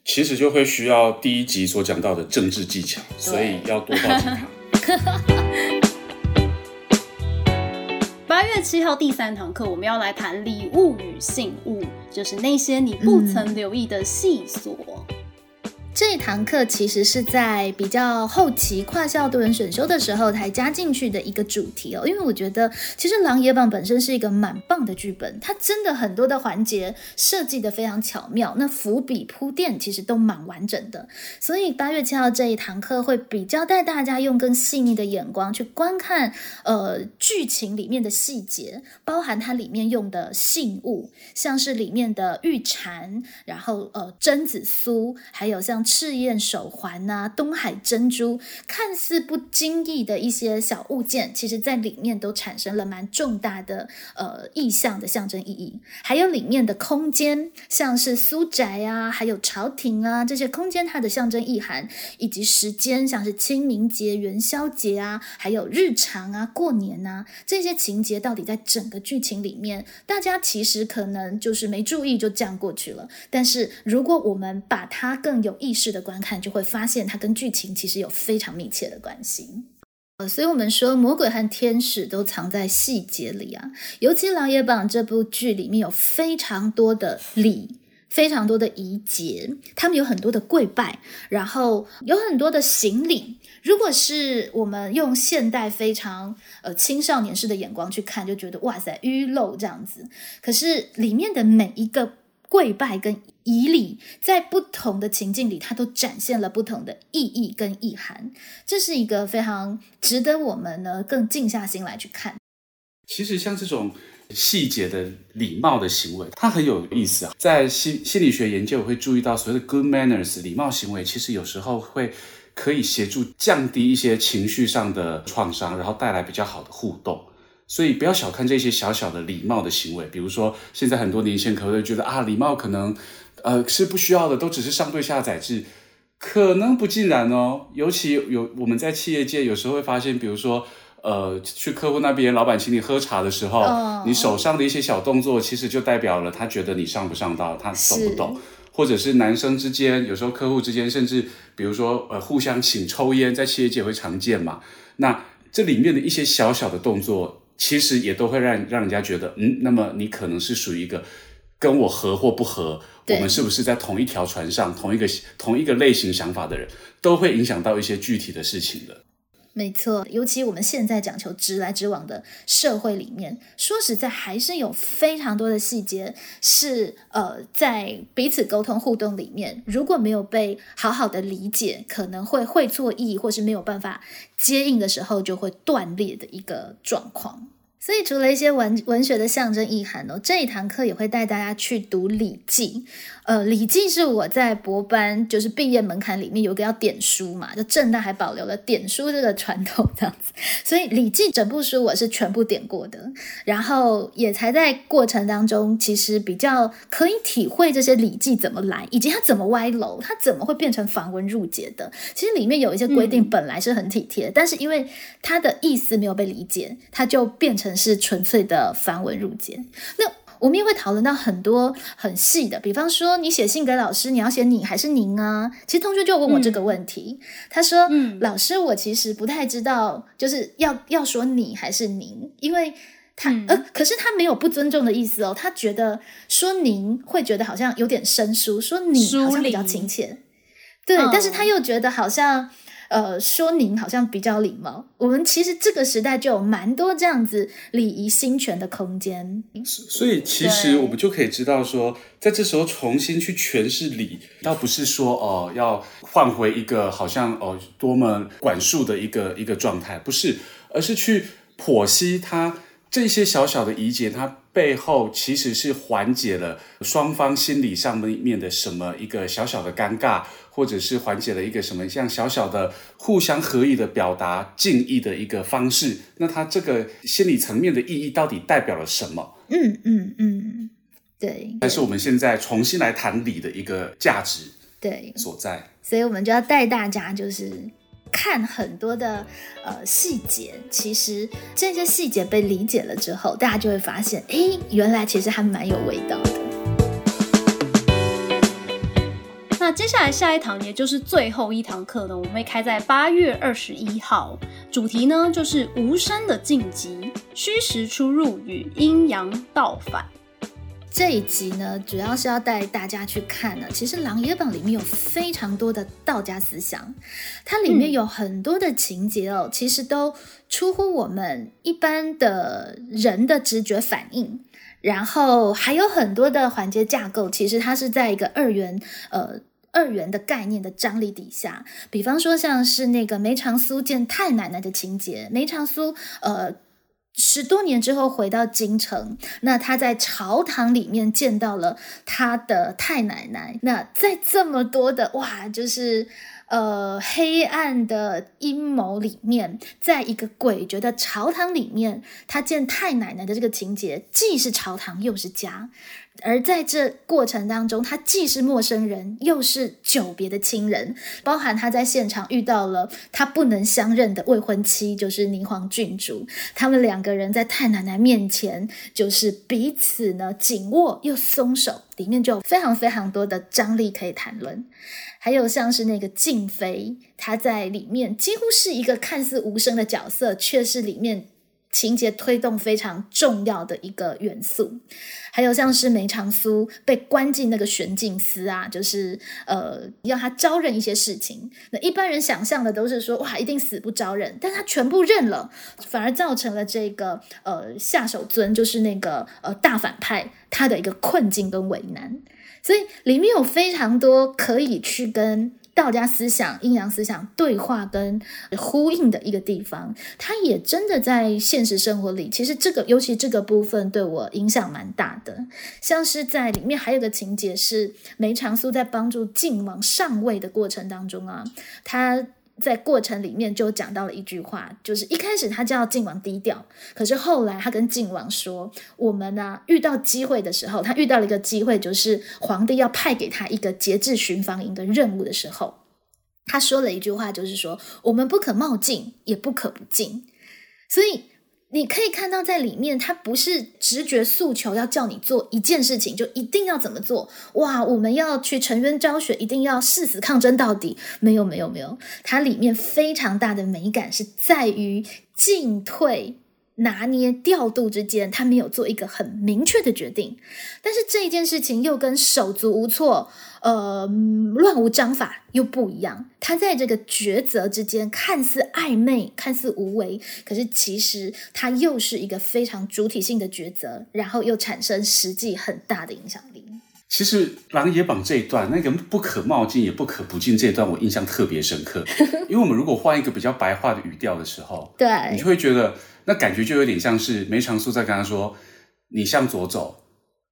其实就会需要第一集所讲到的政治技巧，所以要多报几堂。(laughs) 八月七号第三堂课，我们要来谈礼物与信物，就是那些你不曾留意的细琐。这一堂课其实是在比较后期跨校多人选修的时候才加进去的一个主题哦，因为我觉得其实《狼野榜》本身是一个蛮棒的剧本，它真的很多的环节设计的非常巧妙，那伏笔铺垫其实都蛮完整的，所以八月七号这一堂课会比较带大家用更细腻的眼光去观看呃剧情里面的细节，包含它里面用的信物，像是里面的玉蝉，然后呃榛子酥，还有像。赤焰手环呐，东海珍珠，看似不经意的一些小物件，其实在里面都产生了蛮重大的呃意象的象征意义。还有里面的空间，像是苏宅啊，还有朝廷啊这些空间，它的象征意涵，以及时间，像是清明节、元宵节啊，还有日常啊、过年呐这些情节，到底在整个剧情里面，大家其实可能就是没注意就这样过去了。但是如果我们把它更有意识，式的观看就会发现，它跟剧情其实有非常密切的关系。呃，所以我们说，魔鬼和天使都藏在细节里啊。尤其《琅琊榜》这部剧里面有非常多的礼，非常多的仪节，他们有很多的跪拜，然后有很多的行礼。如果是我们用现代非常呃青少年式的眼光去看，就觉得哇塞，淤漏这样子。可是里面的每一个。跪拜跟以礼，在不同的情境里，它都展现了不同的意义跟意涵。这是一个非常值得我们呢更静下心来去看。其实像这种细节的礼貌的行为，它很有意思啊。在心心理学研究会注意到，所谓的 good manners 礼貌行为，其实有时候会可以协助降低一些情绪上的创伤，然后带来比较好的互动。所以不要小看这些小小的礼貌的行为，比如说现在很多年轻人可能会觉得啊，礼貌可能呃是不需要的，都只是上对下载制，可能不尽然哦。尤其有我们在企业界有时候会发现，比如说呃去客户那边，老板请你喝茶的时候，你手上的一些小动作，其实就代表了他觉得你上不上道，他懂不懂，或者是男生之间，有时候客户之间，甚至比如说呃互相请抽烟，在企业界会常见嘛。那这里面的一些小小的动作。其实也都会让让人家觉得，嗯，那么你可能是属于一个跟我合或不合，我们是不是在同一条船上，同一个同一个类型想法的人，都会影响到一些具体的事情的。没错，尤其我们现在讲求直来直往的社会里面，说实在，还是有非常多的细节是呃，在彼此沟通互动里面，如果没有被好好的理解，可能会会错意，或是没有办法接应的时候，就会断裂的一个状况。所以除了一些文文学的象征意涵哦，这一堂课也会带大家去读《礼记》。呃，《礼记》是我在博班就是毕业门槛里面有个要点书嘛，就正大还保留了点书这个传统这样子。所以《礼记》整部书我是全部点过的，然后也才在过程当中，其实比较可以体会这些《礼记》怎么来，以及它怎么歪楼，它怎么会变成繁文缛节的。其实里面有一些规定本来是很体贴，但是因为它的意思没有被理解，它就变成。是纯粹的繁文缛节。那我们也会讨论到很多很细的，比方说你写信给老师，你要写你还是您啊？其实同学就问我这个问题，他说：“嗯，老师，我其实不太知道，就是要要说你还是您，因为他呃，可是他没有不尊重的意思哦，他觉得说您会觉得好像有点生疏，说你好像比较亲切，对，但是他又觉得好像。”呃，说您好像比较礼貌。我们其实这个时代就有蛮多这样子礼仪新权的空间。所以其实我们就可以知道说，在这时候重新去诠释礼，倒不是说哦要换回一个好像哦多么管束的一个一个状态，不是，而是去剖析它这些小小的疑结，它背后其实是缓解了双方心理上面的什么一个小小的尴尬。或者是缓解了一个什么像小小的互相合意的表达敬意的一个方式，那它这个心理层面的意义到底代表了什么？嗯嗯嗯，对。但是我们现在重新来谈理的一个价值，对所在。所以我们就要带大家就是看很多的呃细节，其实这些细节被理解了之后，大家就会发现，哎，原来其实还蛮有味道的。那接下来下一堂，也就是最后一堂课呢，我们会开在八月二十一号，主题呢就是无声的晋级，虚实出入与阴阳倒反。这一集呢，主要是要带大家去看呢，其实《琅琊榜》里面有非常多的道家思想，它里面有很多的情节哦，其实都出乎我们一般的人的直觉反应。然后还有很多的环节架构，其实它是在一个二元呃。二元的概念的张力底下，比方说像是那个梅长苏见太奶奶的情节，梅长苏呃十多年之后回到京城，那他在朝堂里面见到了他的太奶奶，那在这么多的哇，就是呃黑暗的阴谋里面，在一个诡谲的朝堂里面，他见太奶奶的这个情节，既是朝堂又是家。而在这过程当中，他既是陌生人，又是久别的亲人，包含他在现场遇到了他不能相认的未婚妻，就是霓凰郡主。他们两个人在太奶奶面前，就是彼此呢紧握又松手，里面就有非常非常多的张力可以谈论。还有像是那个静妃，她在里面几乎是一个看似无声的角色，却是里面。情节推动非常重要的一个元素，还有像是梅长苏被关进那个玄镜司啊，就是呃要他招认一些事情。那一般人想象的都是说哇，一定死不招认，但他全部认了，反而造成了这个呃下手尊，就是那个呃大反派他的一个困境跟为难。所以里面有非常多可以去跟。道家思想、阴阳思想对话跟呼应的一个地方，它也真的在现实生活里。其实这个，尤其这个部分对我影响蛮大的。像是在里面还有个情节是梅长苏在帮助晋王上位的过程当中啊，他。在过程里面就讲到了一句话，就是一开始他叫晋王低调，可是后来他跟晋王说：“我们呢遇到机会的时候，他遇到了一个机会，就是皇帝要派给他一个节制巡防营的任务的时候，他说了一句话，就是说我们不可冒进，也不可不进。”所以。你可以看到，在里面，他不是直觉诉求要叫你做一件事情，就一定要怎么做。哇，我们要去沉冤昭雪，一定要誓死抗争到底。没有，没有，没有。它里面非常大的美感是在于进退。拿捏调度之间，他没有做一个很明确的决定，但是这一件事情又跟手足无措、呃乱无章法又不一样。他在这个抉择之间看似暧昧、看似无为，可是其实他又是一个非常主体性的抉择，然后又产生实际很大的影响力。其实《琅琊榜》这一段，那个不可冒进也不可不进这一段，我印象特别深刻。(laughs) 因为我们如果换一个比较白话的语调的时候，对，你就会觉得那感觉就有点像是梅长苏在跟他说：“你向左走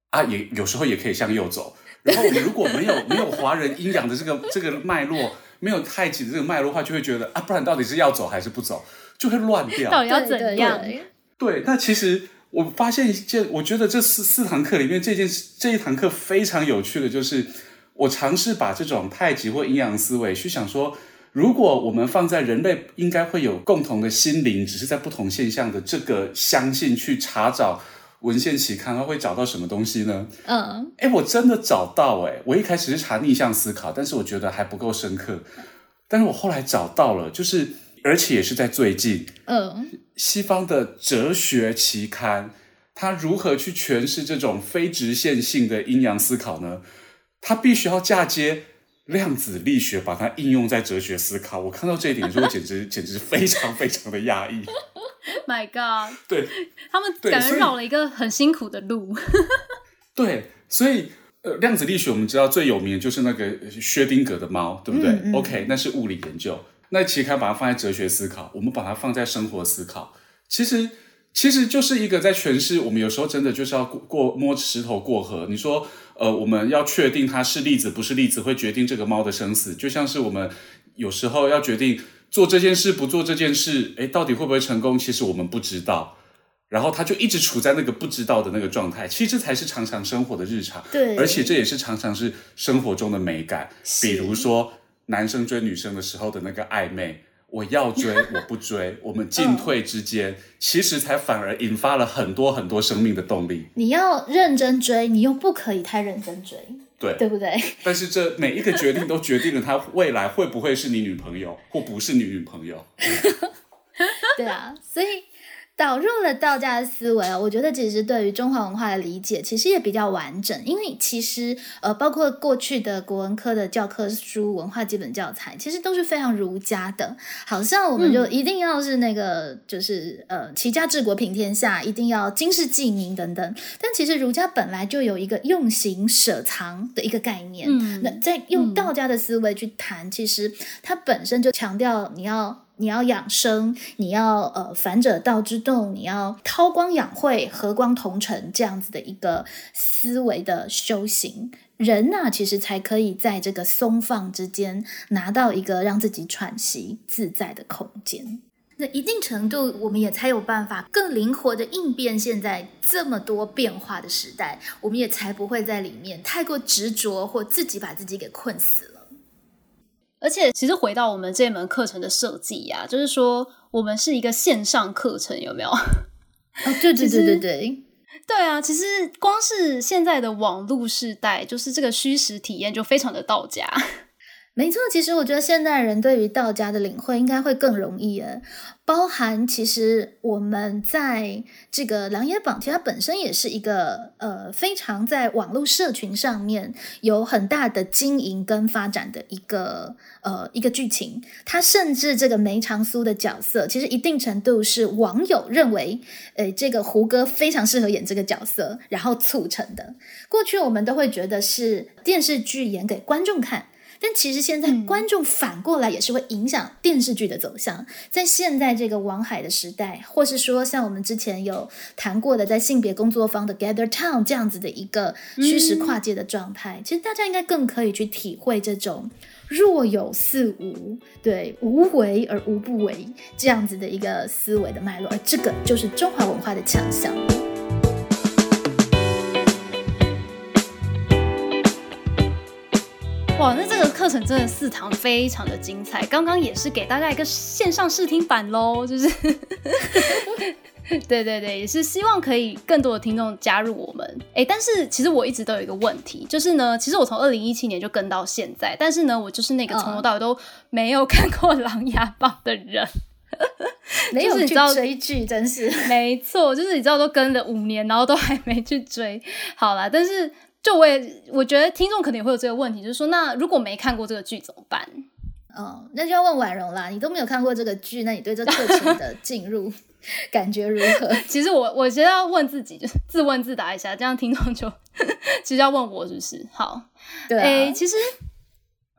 啊，也有时候也可以向右走。”然后我们如果没有没有华人阴阳的这个这个脉络，没有太极的这个脉络的话，就会觉得啊，不然到底是要走还是不走，就会乱掉。到底要怎样？对对，那其实我发现一件，我觉得这四四堂课里面，这件事这一堂课非常有趣的，就是我尝试把这种太极或阴阳思维去想说，如果我们放在人类应该会有共同的心灵，只是在不同现象的这个相信去查找文献期刊，它会找到什么东西呢？嗯，哎，我真的找到哎！我一开始是查逆向思考，但是我觉得还不够深刻。但是我后来找到了，就是而且也是在最近，嗯，西方的哲学期刊，它如何去诠释这种非直线性的阴阳思考呢？它必须要嫁接量子力学，把它应用在哲学思考。我看到这一点的时候，我简直 (laughs) 简直非常非常的压抑。My God，(laughs) 对他们感觉绕了一个很辛苦的路。对，所以呃，量子力学我们知道最有名的就是那个薛定谔的猫，对不对、嗯嗯 o k 那是物理研究。那期刊把它放在哲学思考，我们把它放在生活思考，其实其实就是一个在诠释我们有时候真的就是要过过摸石头过河。你说呃，我们要确定它是粒子不是粒子，会决定这个猫的生死，就像是我们有时候要决定做这件事不做这件事，诶，到底会不会成功？其实我们不知道。然后他就一直处在那个不知道的那个状态，其实这才是常常生活的日常。对而且这也是常常是生活中的美感，比如说男生追女生的时候的那个暧昧，我要追 (laughs) 我不追，我们进退之间，其实才反而引发了很多很多生命的动力。你要认真追，你又不可以太认真追，对，对不对？但是这每一个决定都决定了他未来会不会是你女朋友，或不是你女朋友。(laughs) 对啊，所以导入了道家的思维哦，我觉得其实对于中华文化的理解其实也比较完整，因为其实呃，包括过去的国文科的教科书、文化基本教材，其实都是非常儒家的，好像我们就一定要是那个、就是呃齐家治国平天下，一定要经世济民等等。但其实儒家本来就有一个用形舍藏的一个概念，嗯那在用道家的思维去谈，其实它本身就强调你要。你要养生，你要呃反者道之动，你要韬光养晦、和光同尘这样子的一个思维的修行，人呐、其实才可以在这个松放之间拿到一个让自己喘息自在的空间。那一定程度，我们也才有办法更灵活的应变现在这么多变化的时代，我们也才不会在里面太过执着或自己把自己给困死了。而且，其实回到我们这门课程的设计呀、就是说我们是一个线上课程，有没有？哦，对对对对对，对啊，其实光是现在的网络时代，就是这个虚实体验就非常的到家。没错，其实我觉得现代人对于道家的领会应该会更容易诶，包含其实我们在这个《琅琊榜》，其实它本身也是一个呃非常在网络社群上面有很大的经营跟发展的一个呃一个剧情。它甚至这个梅长苏的角色，其实一定程度是网友认为，呃，这个胡歌非常适合演这个角色，然后促成的。过去我们都会觉得是电视剧演给观众看。但其实现在嗯观众反过来也是会影响电视剧的走向。在现在这个王海的时代，或是说像我们之前有谈过的，在性别工作坊的 Gather Town 这样子的一个虚实跨界的状态，其实大家应该更可以去体会这种若有似无，对无为而无不为这样子的一个思维的脉络，而这个就是中华文化的强项。哇，那这个课程真的四堂非常的精彩，刚刚也是给大家一个线上试听版喽，就是，(laughs) 对对对，也是希望可以更多的听众加入我们。哎，但是其实我一直都有一个问题，就是呢，其实我从二零一七年就跟到现在，但是呢，我就是那个从头到尾都没有看过《琅琊榜》的人。没有你知道追剧，真是没错，就是你知道都跟了五年，然后都还没去追。好啦，但是就我也我觉得听众可能也会有这个问题，就是说，那如果没看过这个剧怎么办？哦，那就要问婉容啦，你都没有看过这个剧，那你对这课程的 (laughs) 进入感觉如何？(laughs) 其实我我觉得要问自己，就是自问自答一下，这样听众就其实要问我是不是？好，对、啊，诶，其实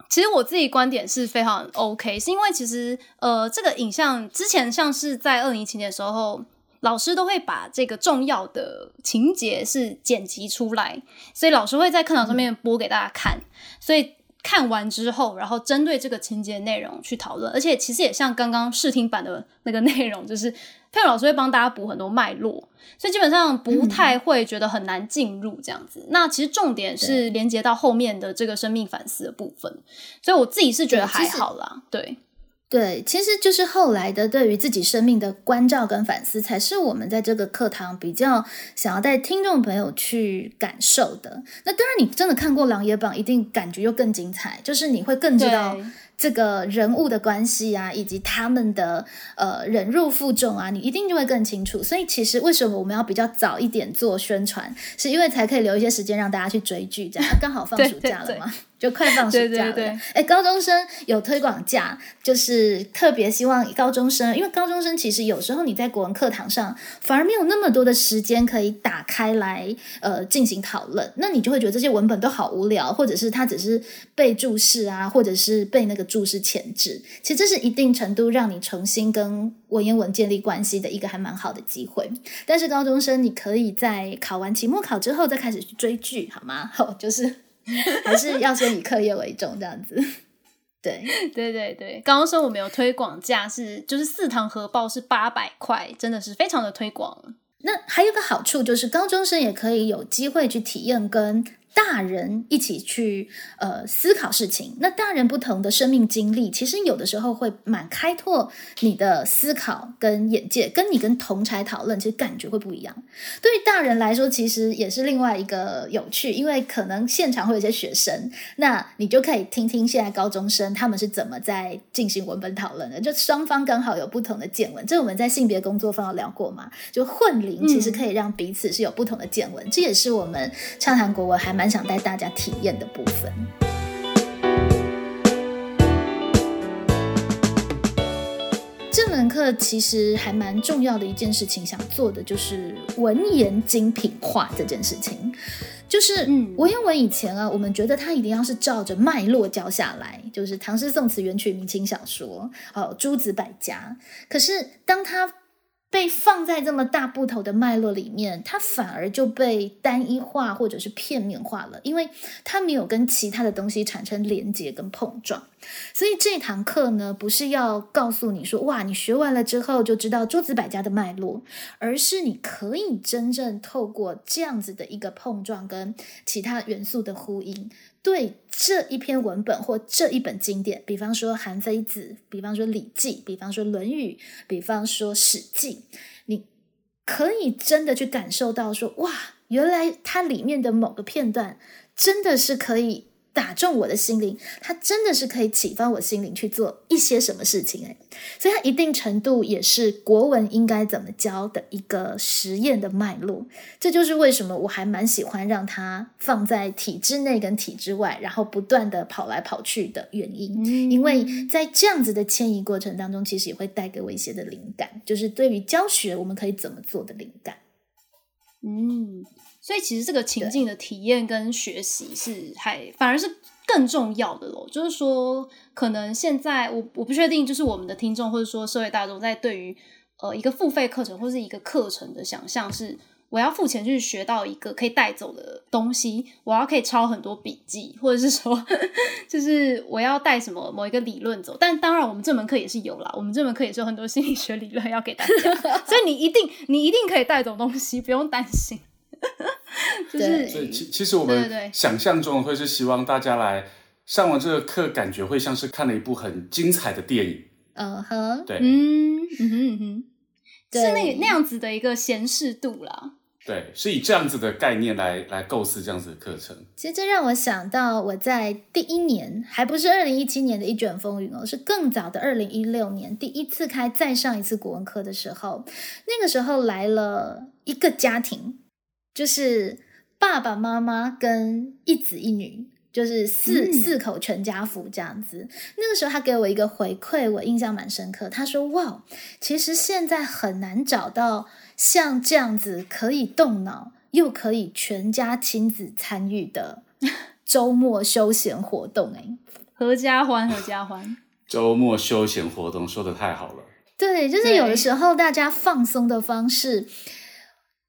其实我自己观点是非常 OK，是因为其实呃，这个影像之前像是在二零一七年的时候，老师都会把这个重要的情节是剪辑出来，所以老师会在课堂上面播给大家看，所以。看完之后，然后针对这个情节内容去讨论，而且其实也像刚刚试听版的那个内容，就是佩老师会帮大家补很多脉络，所以基本上不太会觉得很难进入这样子。那其实重点是连接到后面的这个生命反思的部分，所以我自己是觉得还好啦。对。对，其实就是后来的对于自己生命的关照跟反思，才是我们在这个课堂比较想要带听众朋友去感受的。那当然，你真的看过《琅琊榜》，一定感觉又更精彩，就是你会更知道这个人物的关系啊，以及他们的呃忍辱负重啊，你一定就会更清楚。所以，其实为什么我们要比较早一点做宣传，是因为才可以留一些时间让大家去追剧，这样刚好放暑假了嘛。就快放暑假了，哎，高中生有推广假，就是特别希望高中生，因为高中生其实有时候你在国文课堂上反而没有那么多的时间可以打开来呃进行讨论，那你就会觉得这些文本都好无聊，或者是它只是被注释啊，或者是被那个注释前置，其实这是一定程度让你重新跟文言文建立关系的一个还蛮好的机会。但是高中生你可以在考完期末考之后再开始去追剧，好吗？好，(laughs) 就是。还是要先以课业为重，这样子。对，对对对。刚刚说我们有推广价是，就是四堂合报是八百块，真的是非常的推广。那还有个好处就是，高中生也可以有机会去体验跟。大人一起去呃思考事情，那大人不同的生命经历，其实有的时候会蛮开拓你的思考跟眼界，跟你跟同才讨论，其实感觉会不一样。对于大人来说，其实也是另外一个有趣，因为可能现场会有些学生，那你就可以听听现在高中生他们是怎么在进行文本讨论的，就双方刚好有不同的见闻。这我们在性别工作坊有聊过嘛？就混龄其实可以让彼此是有不同的见闻，这也是我们畅谈国文还蛮。想带大家体验的部分，这门课其实还蛮重要的一件事情，想做的就是文言精品化这件事情。就是文言文以前啊，我们觉得它一定要是照着脉络教下来，就是唐诗宋词元曲明清小说，哦，诸子百家。可是当它被放在这么大部头的脉络里面，它反而就被单一化或者是片面化了，因为它没有跟其他的东西产生连接跟碰撞。所以这堂课呢，不是要告诉你说，哇，你学完了之后就知道诸子百家的脉络，而是你可以真正透过这样子的一个碰撞跟其他元素的呼应。对这一篇文本或这一本经典，比方说《韩非子》，比方说《礼记》，比方说《论语》，比方说《史记》，你可以真的去感受到说，哇，原来它里面的某个片段真的是可以。打中我的心灵，它真的是可以启发我心灵去做一些什么事情诶，所以它一定程度也是国文应该怎么教的一个实验的脉络。这就是为什么我还蛮喜欢让它放在体制内跟体制外，然后不断的跑来跑去的原因。因为在这样子的迁移过程当中，其实也会带给我一些的灵感，就是对于教学我们可以怎么做的灵感。嗯。所以其实这个情境的体验跟学习是还反而是更重要的咯。就是说，可能现在我我不确定，就是我们的听众或者说社会大众在对于呃一个付费课程或是一个课程的想象是，我要付钱去学到一个可以带走的东西，我要可以抄很多笔记，或者是说 (laughs) 就是我要带什么某一个理论走。但当然，我们这门课也是有啦，我们这门课也是有很多心理学理论要给大家，(laughs) 所以你一定你一定可以带走东西，不用担心。(laughs) 就是，所以其其实我们想象中会是希望大家来上完这个课，感觉会像是看了一部很精彩的电影。嗯哼，对，嗯嗯哼哼，是那那样子的一个闲适度啦。对，是以这样子的概念来来构思这样子的课程。其实这让我想到，我在第一年还不是二零一七年的一卷风云哦，是更早的二零一六年第一次开再上一次国文课的时候，那个时候来了一个家庭。就是爸爸妈妈跟一子一女就是四、嗯四口全家福这样子。那个时候他给我一个回馈，我印象蛮深刻。他说：“哇，其实现在很难找到像这样子可以动脑又可以全家亲子参与的 (laughs) 周末休闲活动。”哎，合家欢，合家欢。(laughs) 周末休闲活动说的太好了。对，就是有的时候大家放松的方式。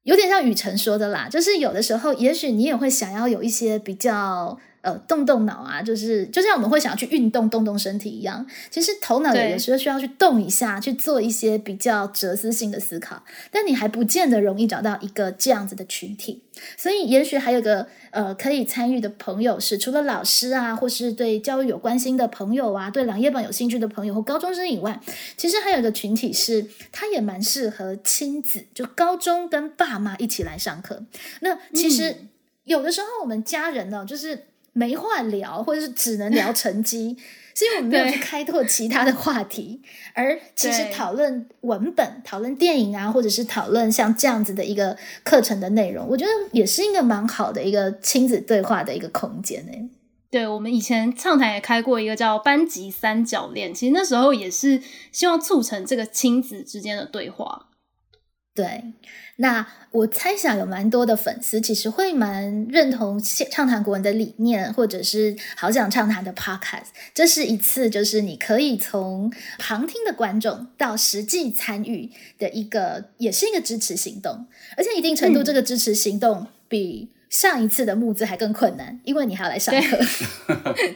有点像雨辰说的啦，就是有的时候，也许你也会想要有一些比较呃动动脑啊，就是就像我们会想要去运动动动身体一样，其实头脑有对。的时候需要去动一下，去做一些比较哲思性的思考，但你还不见得容易找到一个这样子的群体，所以也许还有个呃可以参与的朋友是除了老师啊，或是对教育有关心的朋友啊，对两页本有兴趣的朋友或高中生以外，其实还有一个群体是，他也蛮适合亲子，就高中跟爸妈一起来上课。那其实有的时候我们家人呢，就是没话聊，或者是只能聊成绩，是因为我们没有去开拓其他的话题。而其实对讨论文本、讨论电影啊，或者是讨论像这样子的一个课程的内容，我觉得也是一个蛮好的一个亲子对话的一个空间诶、对，我们以前畅谈也开过一个叫班级三角恋，其实那时候也是希望促成这个亲子之间的对话。对，那我猜想有蛮多的粉丝其实会蛮认同畅谈国文的理念，或者是好想畅谈的 podcast。这是一次就是你可以从旁听的观众到实际参与的一个，也是一个支持行动，而且一定程度嗯。这个支持行动比上一次的募资还更困难，因为你还要来上课，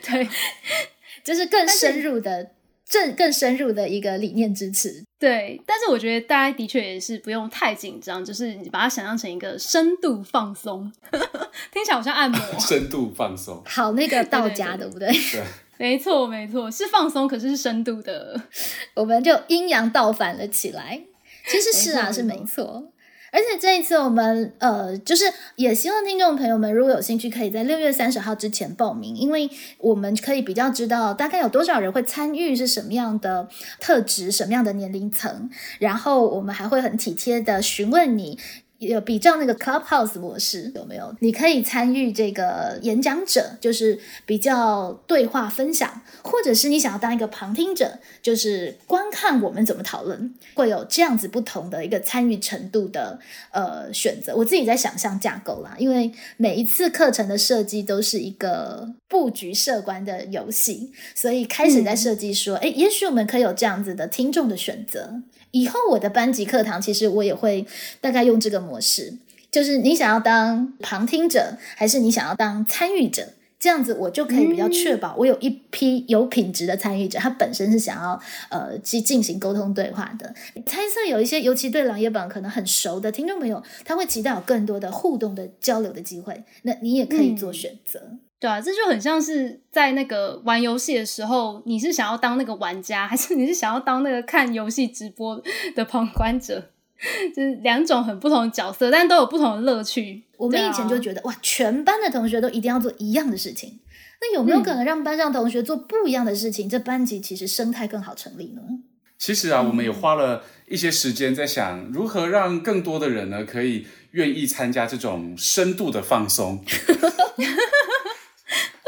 对。(laughs) (laughs) 就是更深入的。更更深入的一个理念支持，对，但是我觉得大家的确也是不用太紧张，就是你把它想象成一个深度放松，(laughs) 听起来好像按摩。(laughs) 深度放松，(laughs) 好那个道家，对对不对？对，没错，没错，是放松，可是是深度的。我们就阴阳倒反了起来。其实是啊，是没错。而且这一次我们呃，就是也希望听众朋友们如果有兴趣，可以在六月三十号之前报名，因为我们可以比较知道大概有多少人会参与，是什么样的特质，什么样的年龄层，然后我们还会很体贴的询问你。有比照那个 Clubhouse 模式有没有？你可以参与这个演讲者，就是比较对话分享，或者是你想要当一个旁听者，就是观看我们怎么讨论，会有这样子不同的一个参与程度的呃选择。我自己在想象架构啦，因为每一次课程的设计都是一个布局设关的游戏，所以开始在设计说，哎、也许我们可以有这样子的听众的选择。以后我的班级课堂，其实我也会大概用这个模式，就是你想要当旁听者，还是你想要当参与者？这样子我就可以比较确保我有一批有品质的参与者，他本身是想要呃去进行沟通对话的。猜测有一些，尤其对朗业榜可能很熟的听众朋友，他会期待有更多的互动的交流的机会，那你也可以做选择。对啊，这就很像是在那个玩游戏的时候，你是想要当那个玩家，还是你是想要当那个看游戏直播的旁观者？就是两种很不同的角色，但都有不同的乐趣。我们以前就觉得、哇，全班的同学都一定要做一样的事情，那有没有可能让班上同学做不一样的事情？这班级其实生态更好成立呢？其实啊，我们也花了一些时间在想如何让更多的人呢，可以愿意参加这种深度的放松。(laughs)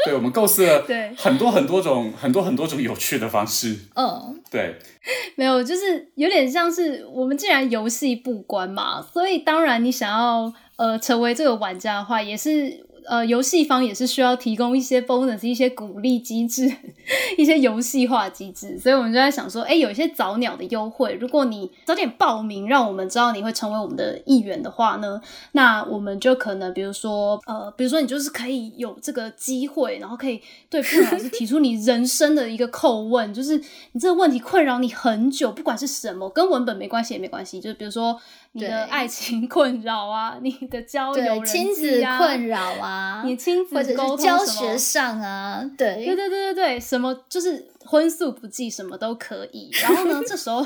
对，我们构思了对很多很多种、很多很多种有趣的方式。嗯，对，(laughs) 没有，就是有点像是我们既然游戏不关嘛，所以当然你想要呃成为这个玩家的话，也是呃游戏方也是需要提供一些 bonus、一些鼓励机制、(laughs) 一些游戏化机制，所以我们就在想说，哎，有一些早鸟的优惠，如果你早点报名，让我们知道你会成为我们的一员的话呢，那我们就可能比如说呃，比如说你就是可以有这个机会，然后可以对佩老师提出你人生的一个叩问，就是你这个问题困扰你很久，不管是什么，跟文本没关系也没关系，就是比如说你的爱情困扰啊，你的交友亲际啊，子困扰啊，你亲子沟通是教学上啊，对对对对对对，什么就是荤素不忌，什么都可以。然后呢，这时候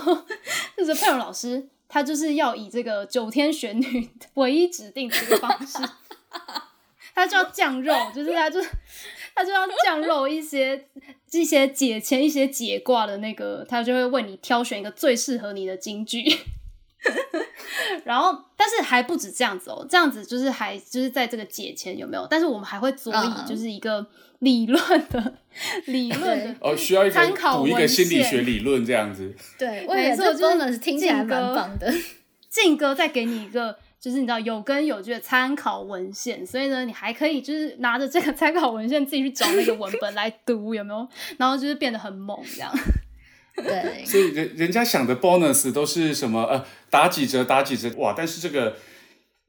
这时候佩蓉老师他就是要以这个九天玄女唯一指定的这个方式，他就要降肉，就是他就他就要降肉一些一些解签、一些解卦的那个，他就会为你挑选一个最适合你的金句。(laughs) 然后，但是还不止这样子哦，这样子就是还就是在这个解签有没有？但是我们还会佐以嗯就是一个理论的理论的哦，需要一个参考补一个文心理献学理论这样子。对，我也这就是 bonus 听起来蛮歌棒的。(laughs) 静哥再给你一个，就是你知道有根有据的参考文献，所以呢，你还可以就是拿着这个参考文献自己去找那个文本来读，有没有？然后就是变得很猛这样。对，所以人人家想的 bonus 都是什么呃打几折打几折哇，但是这个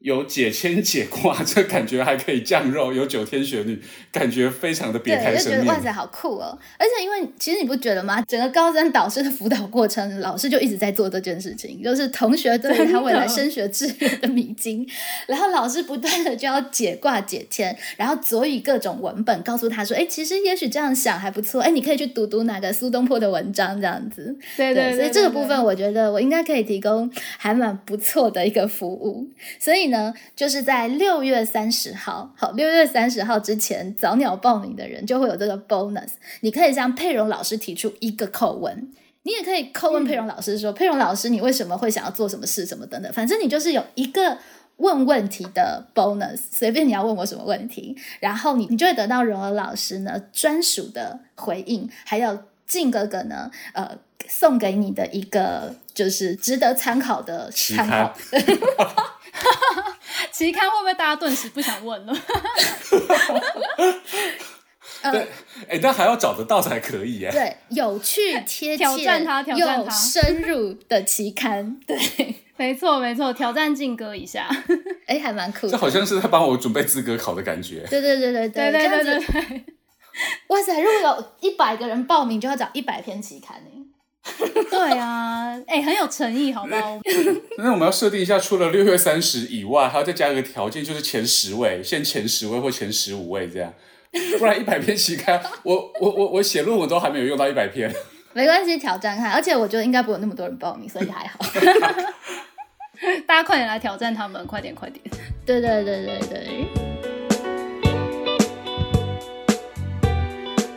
有解签解卦，这感觉还可以降肉，有九天玄女，感觉非常的别开对，就觉生面。得哇塞，好酷哦！而且因为其实你不觉得吗？整个高三导师的辅导过程，老师就一直在做这件事情，就是同学对于他未来升学志愿的迷津，(laughs) 然后老师不断的就要解卦解签，然后佐以各种文本告诉他说，哎，其实也许这样想还不错，哎，你可以去读读哪个苏东坡的文章这样子。对对，所以这个部分我觉得我应该可以提供还蛮不错的一个服务。所以呢，就是在六月三十号，好，六月三十号之前早鸟报名的人就会有这个 bonus。你可以向佩蓉老师提出一个口问。你也可以叩问佩蓉老师说：“佩蓉老师，你为什么会想要做什么事，什么等等，反正你就是有一个问问题的 bonus，随便你要问我什么问题，然后你你就会得到荣儿老师呢专属的回应，还有静哥哥呢，呃，送给你的一个就是值得参考的参考刊。(laughs) (laughs) 期刊会不会大家顿时不想问了？(laughs) 对，哎，但还要找得到才可以耶。对，有趣、贴切、挑战他挑战他深入的期刊，对，(laughs) 没错没错，挑战静哥一下。哎，还蛮酷的。这好像是在帮我准备资格考的感觉。对对对对对对对对，哇塞！如果有一百个人报名，就要找一百篇期刊呢。(laughs) 对啊，哎、很有诚意，好不好？(laughs) 那我们要设定一下，除了六月三十以外，还要再加一个条件，就是前十位，限前十位或前十五位这样。不然一百篇期刊，我 (laughs) 我我我写论文都还没有用到一百篇。没关系，挑战看。而且我觉得应该不会有那么多人报名，所以还好。大家快点来挑战他们，快点快点！对对对对对。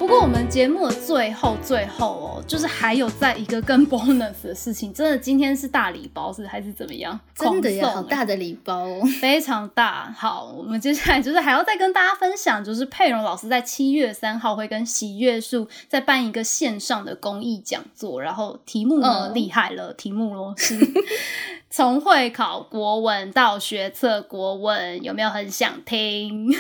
不过我们节目的最后最后哦，就是还有在一个更 (laughs) bonus 的事情，真的今天是大礼包是还是怎么样？真的呀，好大的礼包哦！非常大。好，我们接下来就是还要再跟大家分享，就是佩蓉老师在七月三号会跟喜悦树在办一个线上的公益讲座，然后题目呢、嗯厉害了，题目咯是 (laughs) 从会考国文到学测国文，有没有很想听？(laughs)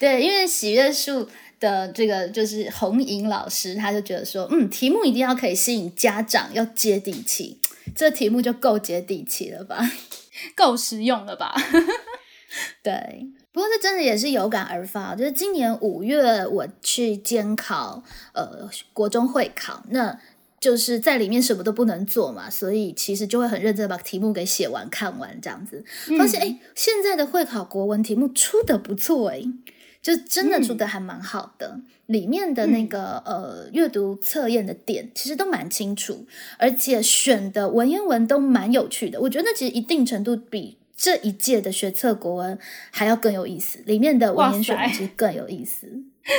对，因为喜悦树的这个就是红莹老师，他就觉得说，嗯，题目一定要可以吸引家长，要接地气。这题目就够接地气了吧？(laughs) 够实用了吧？(laughs) 对，不过这真的也是有感而发。就是今年五月我去监考，呃，国中会考，那就是在里面什么都不能做嘛，所以其实就会很认真的把题目给写完、看完这样子。发现哎、诶现在的会考国文题目出的不错哎、就真的做的还蛮好的。里面的那个、呃阅读测验的点其实都蛮清楚，而且选的文言文都蛮有趣的。我觉得其实一定程度比这一届的学测国文还要更有意思，里面的文言选其实更有意思。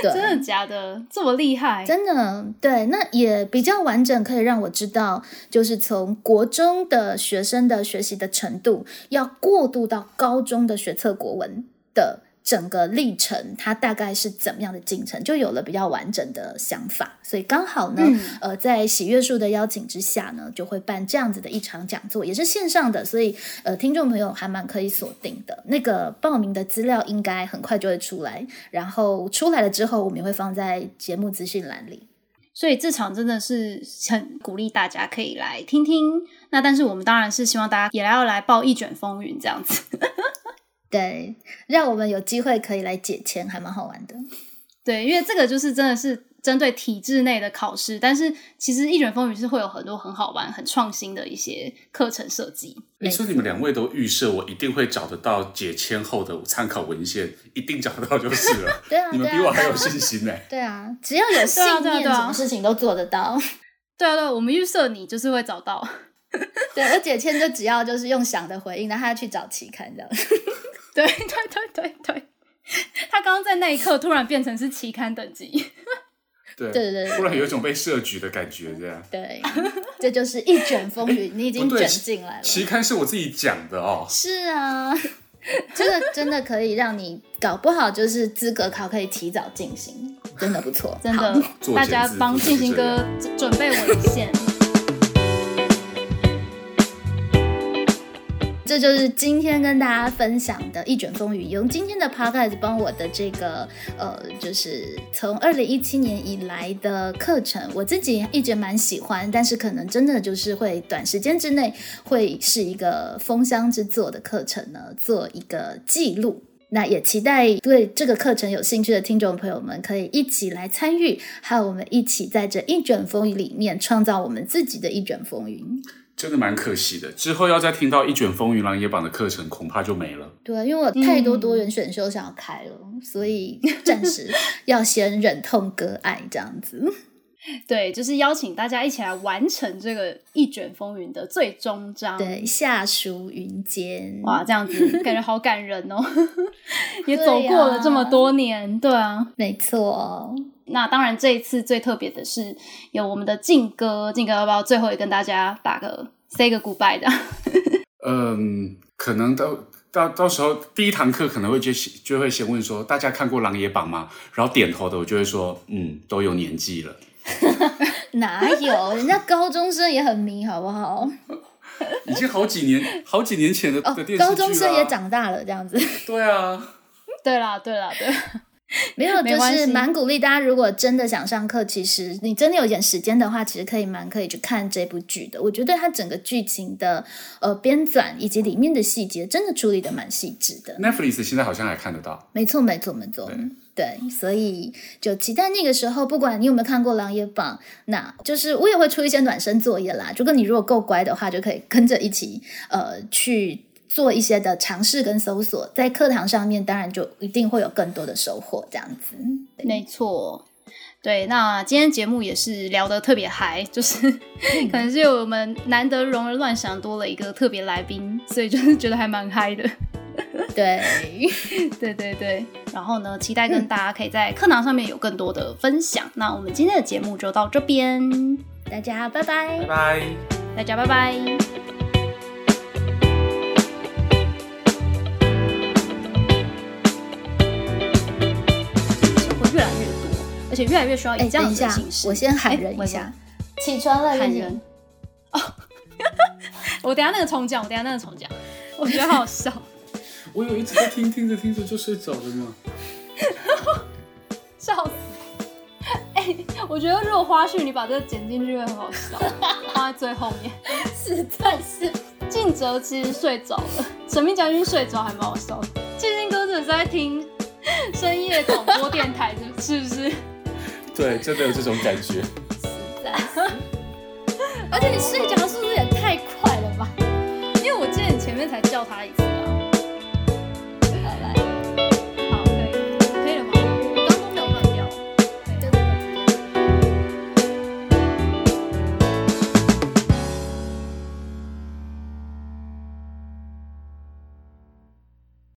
对，(laughs) 真的假的？这么厉害？真的对，那也比较完整，可以让我知道，就是从国中的学生的学习的程度，要过渡到高中的学测国文的整个历程，它大概是怎么样的进程，就有了比较完整的想法。所以刚好呢，嗯呃，在喜悦树的邀请之下呢，就会办这样子的一场讲座，也是线上的，所以呃，听众朋友还蛮可以锁定的。那个报名的资料应该很快就会出来，然后出来了之后，我们也会放在节目资讯栏里。所以这场真的是很鼓励大家可以来听听。那但是我们当然是希望大家也要来报一卷风云这样子。对，让我们有机会可以来解签，还蛮好玩的。对，因为这个就是真的是针对体制内的考试，但是其实一卷风云是会有很多很好玩、很创新的一些课程设计。你说你们两位都预设我一定会找得到解签后的参考文献，一定找得到就是了。(laughs) 对啊，你们比我还有信心呢。对啊，只要有信念，什么事情都做得到。对啊，对啊，我们预设你就是会找到。(laughs) 对，而解签就只要就是用想的回应，然后他去找期刊这样。(laughs) 对对对对对，他刚刚在那一刻突然变成是期刊等级。(laughs) 对对对对突然有一种被设局的感觉，这样。对，这就是一卷风云，你已经卷进来了。期刊是我自己讲的哦，是啊，(laughs) 这个真的可以让你搞不好就是资格考可以提早进行，真的不错，真的，大家帮静心哥准备文献。这就是今天跟大家分享的一卷风云，用今天的 podcast 帮我的这个呃，就是从二零一七年以来的课程，我自己一直蛮喜欢，但是可能真的就是会短时间之内会是一个封箱之作的课程呢，做一个记录。那也期待对这个课程有兴趣的听众朋友们可以一起来参与，还有我们一起在这一卷风云里面创造我们自己的一卷风云。真的蛮可惜的，之后要再听到一卷风云狼野榜的课程，恐怕就没了。对，因为我太多多元选修想要开了，所以暂时要先忍痛割爱这样子。(laughs) 对，就是邀请大家一起来完成这个一卷风云的最终章。对，下属云间，哇，这样子感觉好感人哦 (laughs) (laughs) 也走过了这么多年，对啊，没错。那当然，这一次最特别的是有我们的静哥，静哥要不要最后也跟大家打个 say 个 goodbye 的？嗯，可能到到到时候第一堂课可能会就就会先问说，大家看过《狼野榜》吗？然后点头的我就会说，嗯，都有年纪了。(laughs) 哪有？人家高中生也很迷，好不好？已经好几年，好几年前的的电视剧高中生也长大了，这样子。(laughs) 对啊。对啦，对啦，对。(laughs) 没有，就是蛮鼓励大家。如果真的想上课，其实你真的有点时间的话，其实可以蛮可以去看这部剧的。我觉得它整个剧情的呃编纂以及里面的细节，真的处理的蛮细致的。Netflix 现在好像还看得到。没错，没错，没错。对，所以就期待那个时候，不管你有没有看过《狼野榜》，那就是我也会出一些暖身作业啦。如果你如果够乖的话，就可以跟着一起呃去。做一些的尝试跟搜索，在课堂上面当然就一定会有更多的收获，这样子。没错，对。那今天节目也是聊得特别嗨，就是 (laughs) 可能是我们难得容而乱想多了一个特别来宾，所以就是觉得还蛮嗨的。(laughs) (laughs) 对，对对对。然后呢，期待跟大家可以在课堂上面有更多的分享。那我们今天的节目就到这边，大家拜拜，拜拜，大家拜拜。而且越来越需要以这样的形式。我先喊人一下，起床了，喊人。哦，(laughs) 我等下那个重讲，我等下那个重讲，我觉得好笑。我有一直在听，听着听着就睡着了嘛。(laughs) 笑死！哎，我觉得如果花絮你把这个剪进去会很好笑，(laughs) 放在最后面。实在是，静哲其实睡着了，神秘将军睡着还蛮好笑的。静静哥是在听深夜广播电台，是不是？(laughs) 对，真的有这种感觉。实在，而且你睡觉速度也太快了吧？因为我记得你前面才叫他一次。